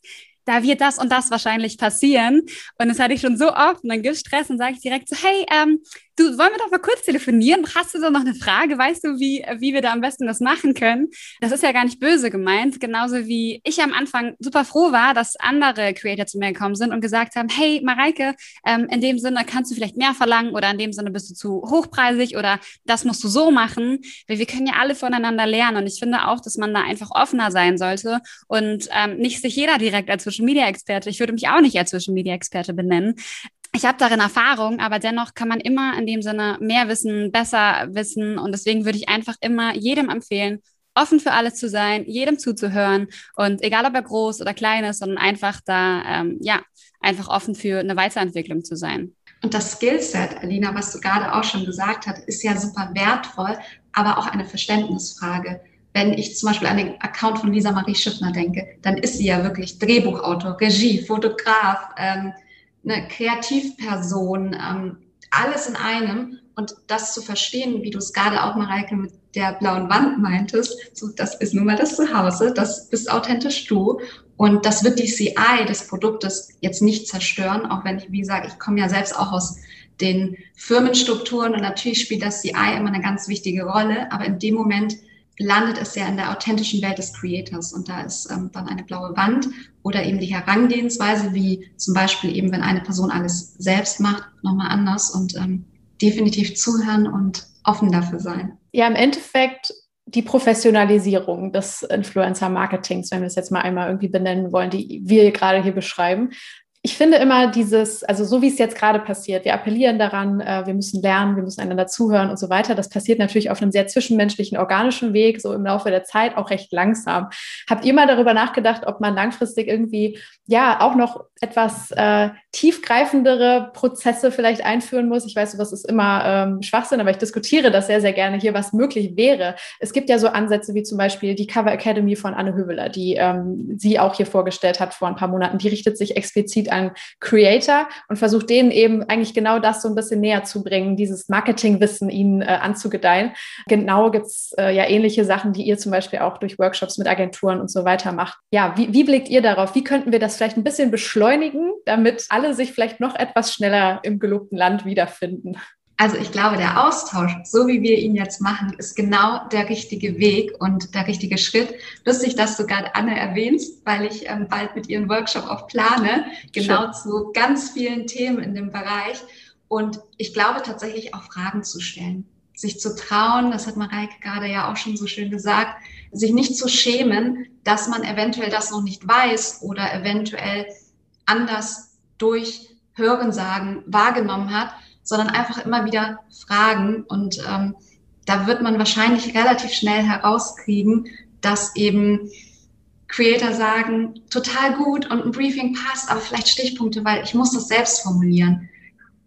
da wird das und das wahrscheinlich passieren. Und das hatte ich schon so oft und dann gibt es Stress und sage ich direkt so, hey, ähm, du, wollen wir doch mal kurz telefonieren? Hast du da noch eine Frage? Weißt du, wie, wie wir da am besten das machen können? Das ist ja gar nicht böse gemeint. Genauso wie ich am Anfang super froh war, dass andere Creator zu mir gekommen sind und gesagt haben, hey, Mareike, ähm, in dem Sinne kannst du vielleicht mehr verlangen oder in dem Sinne bist du zu hochpreisig oder das musst du so machen. Weil wir können ja alle voneinander lernen. Und ich finde auch, dass man da einfach offener sein sollte und ähm, nicht sich jeder direkt als Social Media Experte, ich würde mich auch nicht als Social Media Experte benennen, ich habe darin Erfahrung, aber dennoch kann man immer in dem Sinne mehr wissen, besser wissen. Und deswegen würde ich einfach immer jedem empfehlen, offen für alles zu sein, jedem zuzuhören und egal ob er groß oder klein ist, sondern einfach da, ähm, ja, einfach offen für eine Weiterentwicklung zu sein. Und das Skillset, Alina, was du gerade auch schon gesagt hast, ist ja super wertvoll, aber auch eine Verständnisfrage. Wenn ich zum Beispiel an den Account von Lisa Marie Schiffner denke, dann ist sie ja wirklich Drehbuchautor, Regie, Fotograf, ähm, eine Kreativperson, ähm, alles in einem. Und das zu verstehen, wie du es gerade auch, Mareike, mit der blauen Wand meintest, so, das ist nun mal das Zuhause, das bist authentisch du. Und das wird die CI des Produktes jetzt nicht zerstören, auch wenn ich, wie gesagt, ich komme ja selbst auch aus den Firmenstrukturen und natürlich spielt das CI immer eine ganz wichtige Rolle, aber in dem Moment landet es ja in der authentischen Welt des Creators und da ist ähm, dann eine blaue Wand oder eben die Herangehensweise, wie zum Beispiel eben, wenn eine Person alles selbst macht, nochmal anders und ähm, definitiv zuhören und offen dafür sein. Ja, im Endeffekt die Professionalisierung des Influencer-Marketings, wenn wir es jetzt mal einmal irgendwie benennen wollen, die wir gerade hier beschreiben, ich finde immer dieses, also so wie es jetzt gerade passiert, wir appellieren daran, äh, wir müssen lernen, wir müssen einander zuhören und so weiter. Das passiert natürlich auf einem sehr zwischenmenschlichen, organischen Weg, so im Laufe der Zeit auch recht langsam. Habt ihr mal darüber nachgedacht, ob man langfristig irgendwie ja auch noch etwas äh, tiefgreifendere Prozesse vielleicht einführen muss? Ich weiß, sowas ist immer ähm, Schwachsinn, aber ich diskutiere das sehr, sehr gerne hier, was möglich wäre. Es gibt ja so Ansätze wie zum Beispiel die Cover Academy von Anne Höveler, die ähm, sie auch hier vorgestellt hat vor ein paar Monaten. Die richtet sich explizit an Creator und versucht denen eben eigentlich genau das so ein bisschen näher zu bringen, dieses Marketingwissen ihnen äh, anzugedeihen. Genau gibt es äh, ja ähnliche Sachen, die ihr zum Beispiel auch durch Workshops mit Agenturen und so weiter macht. Ja, wie, wie blickt ihr darauf? Wie könnten wir das vielleicht ein bisschen beschleunigen, damit alle sich vielleicht noch etwas schneller im gelobten Land wiederfinden? Also ich glaube, der Austausch, so wie wir ihn jetzt machen, ist genau der richtige Weg und der richtige Schritt. Lustig, dass du gerade Anne erwähnst, weil ich ähm, bald mit ihrem Workshop auch plane, genau Schön. zu ganz vielen Themen in dem Bereich. Und ich glaube tatsächlich auch Fragen zu stellen, sich zu trauen, das hat Mareike gerade ja auch schon so schön gesagt, sich nicht zu schämen, dass man eventuell das noch nicht weiß oder eventuell anders durch Hörensagen wahrgenommen hat, sondern einfach immer wieder fragen. Und ähm, da wird man wahrscheinlich relativ schnell herauskriegen, dass eben Creator sagen, total gut und ein Briefing passt, aber vielleicht Stichpunkte, weil ich muss das selbst formulieren.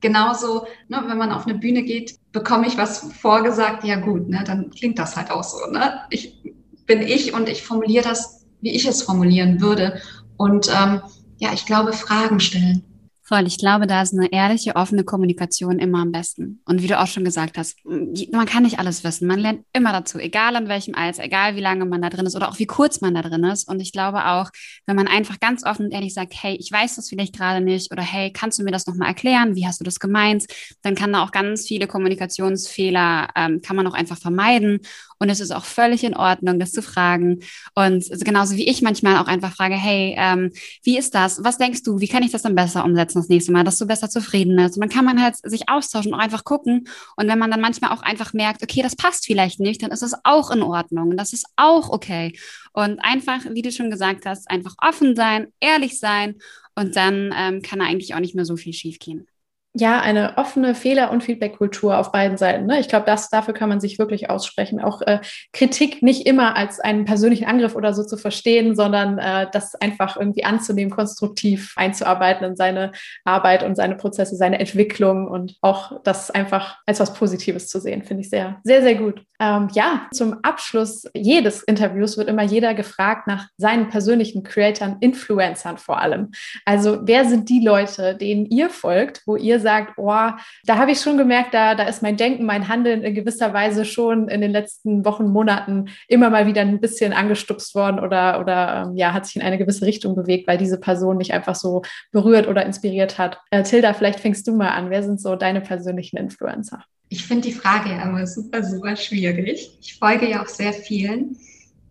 Genauso, ne, wenn man auf eine Bühne geht, bekomme ich was vorgesagt, ja gut, ne, dann klingt das halt auch so. Ne? Ich bin ich und ich formuliere das, wie ich es formulieren würde. Und ähm, ja, ich glaube, Fragen stellen. Voll, ich glaube, da ist eine ehrliche, offene Kommunikation immer am besten. Und wie du auch schon gesagt hast, man kann nicht alles wissen. Man lernt immer dazu, egal an welchem Alter, egal wie lange man da drin ist oder auch wie kurz man da drin ist. Und ich glaube auch, wenn man einfach ganz offen und ehrlich sagt, hey, ich weiß das vielleicht gerade nicht oder hey, kannst du mir das nochmal erklären? Wie hast du das gemeint? Dann kann da auch ganz viele Kommunikationsfehler, ähm, kann man auch einfach vermeiden. Und es ist auch völlig in Ordnung, das zu fragen. Und genauso wie ich manchmal auch einfach frage, hey, ähm, wie ist das? Was denkst du? Wie kann ich das dann besser umsetzen das nächste Mal, dass du besser zufrieden bist? Und dann kann man halt sich austauschen und auch einfach gucken. Und wenn man dann manchmal auch einfach merkt, okay, das passt vielleicht nicht, dann ist es auch in Ordnung. Das ist auch okay. Und einfach, wie du schon gesagt hast, einfach offen sein, ehrlich sein und dann ähm, kann da eigentlich auch nicht mehr so viel schiefgehen ja, eine offene Fehler- und Feedback-Kultur auf beiden Seiten. Ne? Ich glaube, das dafür kann man sich wirklich aussprechen. Auch äh, Kritik nicht immer als einen persönlichen Angriff oder so zu verstehen, sondern äh, das einfach irgendwie anzunehmen, konstruktiv einzuarbeiten in seine Arbeit und seine Prozesse, seine Entwicklung und auch das einfach als was Positives zu sehen, finde ich sehr, sehr, sehr gut. Ähm, ja, zum Abschluss jedes Interviews wird immer jeder gefragt nach seinen persönlichen Creatoren, Influencern vor allem. Also wer sind die Leute, denen ihr folgt, wo ihr sagt, oh, da habe ich schon gemerkt, da, da ist mein Denken, mein Handeln in gewisser Weise schon in den letzten Wochen, Monaten immer mal wieder ein bisschen angestupst worden oder, oder ähm, ja, hat sich in eine gewisse Richtung bewegt, weil diese Person mich einfach so berührt oder inspiriert hat. Äh, Tilda, vielleicht fängst du mal an. Wer sind so deine persönlichen Influencer? Ich finde die Frage immer super, super schwierig. Ich folge ja auch sehr vielen.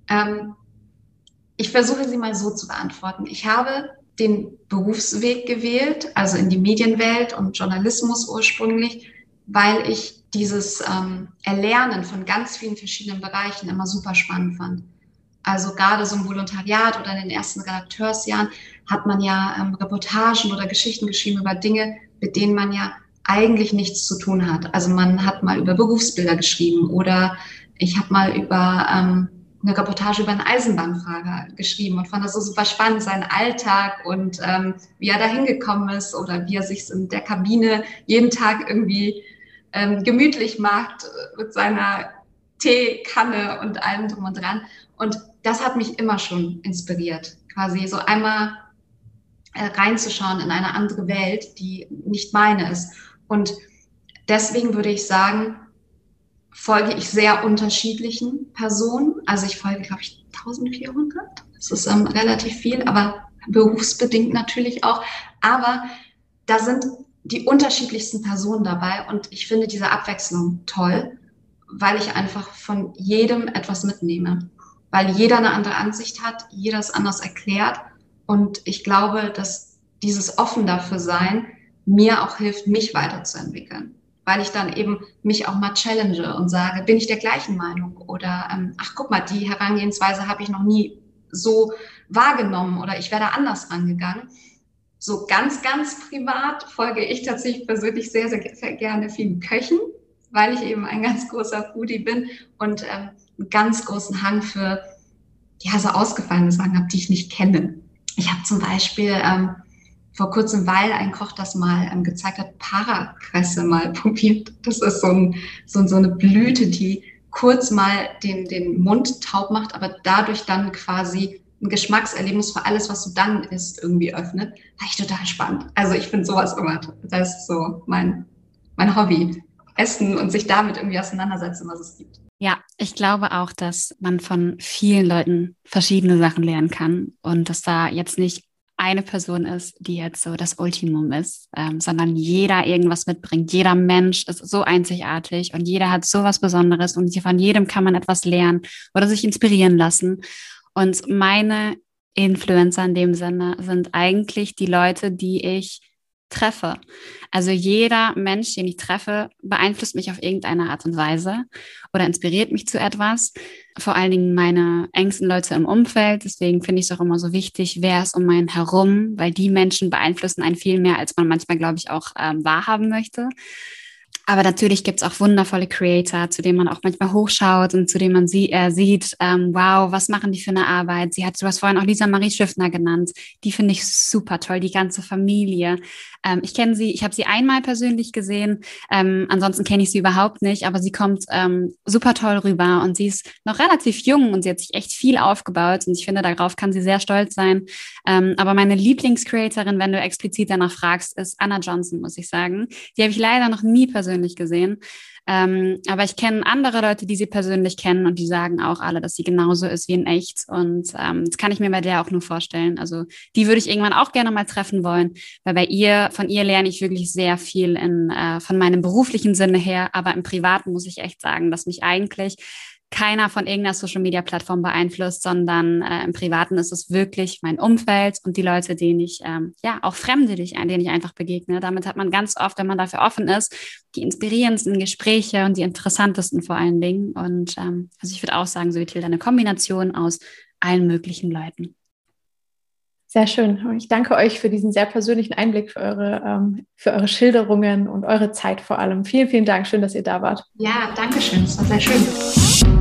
Ähm, ich versuche sie mal so zu beantworten. Ich habe den Berufsweg gewählt, also in die Medienwelt und Journalismus ursprünglich, weil ich dieses ähm, Erlernen von ganz vielen verschiedenen Bereichen immer super spannend fand. Also gerade so im Volontariat oder in den ersten Redakteursjahren hat man ja ähm, Reportagen oder Geschichten geschrieben über Dinge, mit denen man ja eigentlich nichts zu tun hat. Also man hat mal über Berufsbilder geschrieben oder ich habe mal über ähm, eine Reportage über einen Eisenbahnfahrer geschrieben und fand das so super spannend, seinen Alltag und ähm, wie er da hingekommen ist oder wie er sich in der Kabine jeden Tag irgendwie ähm, gemütlich macht mit seiner Teekanne und allem drum und dran. Und das hat mich immer schon inspiriert, quasi so einmal äh, reinzuschauen in eine andere Welt, die nicht meine ist. Und deswegen würde ich sagen, folge ich sehr unterschiedlichen Personen. Also ich folge, glaube ich, 1400. Das ist ähm, relativ viel, aber berufsbedingt natürlich auch. Aber da sind die unterschiedlichsten Personen dabei und ich finde diese Abwechslung toll, weil ich einfach von jedem etwas mitnehme. Weil jeder eine andere Ansicht hat, jeder es anders erklärt und ich glaube, dass dieses offen dafür sein mir auch hilft, mich weiterzuentwickeln weil ich dann eben mich auch mal challenge und sage, bin ich der gleichen Meinung? Oder ähm, ach guck mal, die Herangehensweise habe ich noch nie so wahrgenommen oder ich wäre anders rangegangen. So ganz, ganz privat folge ich tatsächlich persönlich sehr, sehr, sehr gerne vielen Köchen, weil ich eben ein ganz großer Foodie bin und ähm, einen ganz großen Hang für ja, so ausgefallene Sachen habe, die ich nicht kenne. Ich habe zum Beispiel ähm, vor kurzem, weil ein Koch das mal ähm, gezeigt hat, Parakresse mal probiert. Das ist so, ein, so, so eine Blüte, die kurz mal den, den Mund taub macht, aber dadurch dann quasi ein Geschmackserlebnis für alles, was du dann isst, irgendwie öffnet. War ich total spannend. Also ich finde sowas immer, das ist so mein, mein Hobby. Essen und sich damit irgendwie auseinandersetzen, was es gibt. Ja, ich glaube auch, dass man von vielen Leuten verschiedene Sachen lernen kann und dass da jetzt nicht eine Person ist, die jetzt so das Ultimum ist, ähm, sondern jeder irgendwas mitbringt. Jeder Mensch ist so einzigartig und jeder hat so was Besonderes und von jedem kann man etwas lernen oder sich inspirieren lassen. Und meine Influencer in dem Sinne sind eigentlich die Leute, die ich treffe. Also jeder Mensch, den ich treffe, beeinflusst mich auf irgendeine Art und Weise oder inspiriert mich zu etwas. Vor allen Dingen meine engsten Leute im Umfeld. Deswegen finde ich es auch immer so wichtig, wer ist um einen herum, weil die Menschen beeinflussen einen viel mehr, als man manchmal, glaube ich, auch ähm, wahrhaben möchte. Aber natürlich gibt es auch wundervolle Creator, zu denen man auch manchmal hochschaut und zu denen man sie, äh, sieht, ähm, wow, was machen die für eine Arbeit? Sie hat, du hast vorhin auch Lisa Marie Schiffner genannt. Die finde ich super toll, die ganze Familie. Ähm, ich kenne sie, ich habe sie einmal persönlich gesehen. Ähm, ansonsten kenne ich sie überhaupt nicht, aber sie kommt ähm, super toll rüber und sie ist noch relativ jung und sie hat sich echt viel aufgebaut und ich finde, darauf kann sie sehr stolz sein. Ähm, aber meine Lieblingscreatorin, wenn du explizit danach fragst, ist Anna Johnson, muss ich sagen. Die habe ich leider noch nie persönlich gesehen. Ähm, aber ich kenne andere Leute, die sie persönlich kennen und die sagen auch alle, dass sie genauso ist wie in echt. Und ähm, das kann ich mir bei der auch nur vorstellen. Also die würde ich irgendwann auch gerne mal treffen wollen, weil bei ihr, von ihr lerne ich wirklich sehr viel in, äh, von meinem beruflichen Sinne her. Aber im Privaten muss ich echt sagen, dass mich eigentlich keiner von irgendeiner Social Media Plattform beeinflusst, sondern äh, im Privaten ist es wirklich mein Umfeld und die Leute, denen ich, ähm, ja, auch Fremde, die ich, denen ich einfach begegne. Damit hat man ganz oft, wenn man dafür offen ist, die inspirierendsten Gespräche und die interessantesten vor allen Dingen. Und ähm, also ich würde auch sagen, so wie Tilda, eine Kombination aus allen möglichen Leuten. Sehr schön. Ich danke euch für diesen sehr persönlichen Einblick, für eure, ähm, für eure Schilderungen und eure Zeit vor allem. Vielen, vielen Dank. Schön, dass ihr da wart. Ja, danke schön. Es war sehr schön.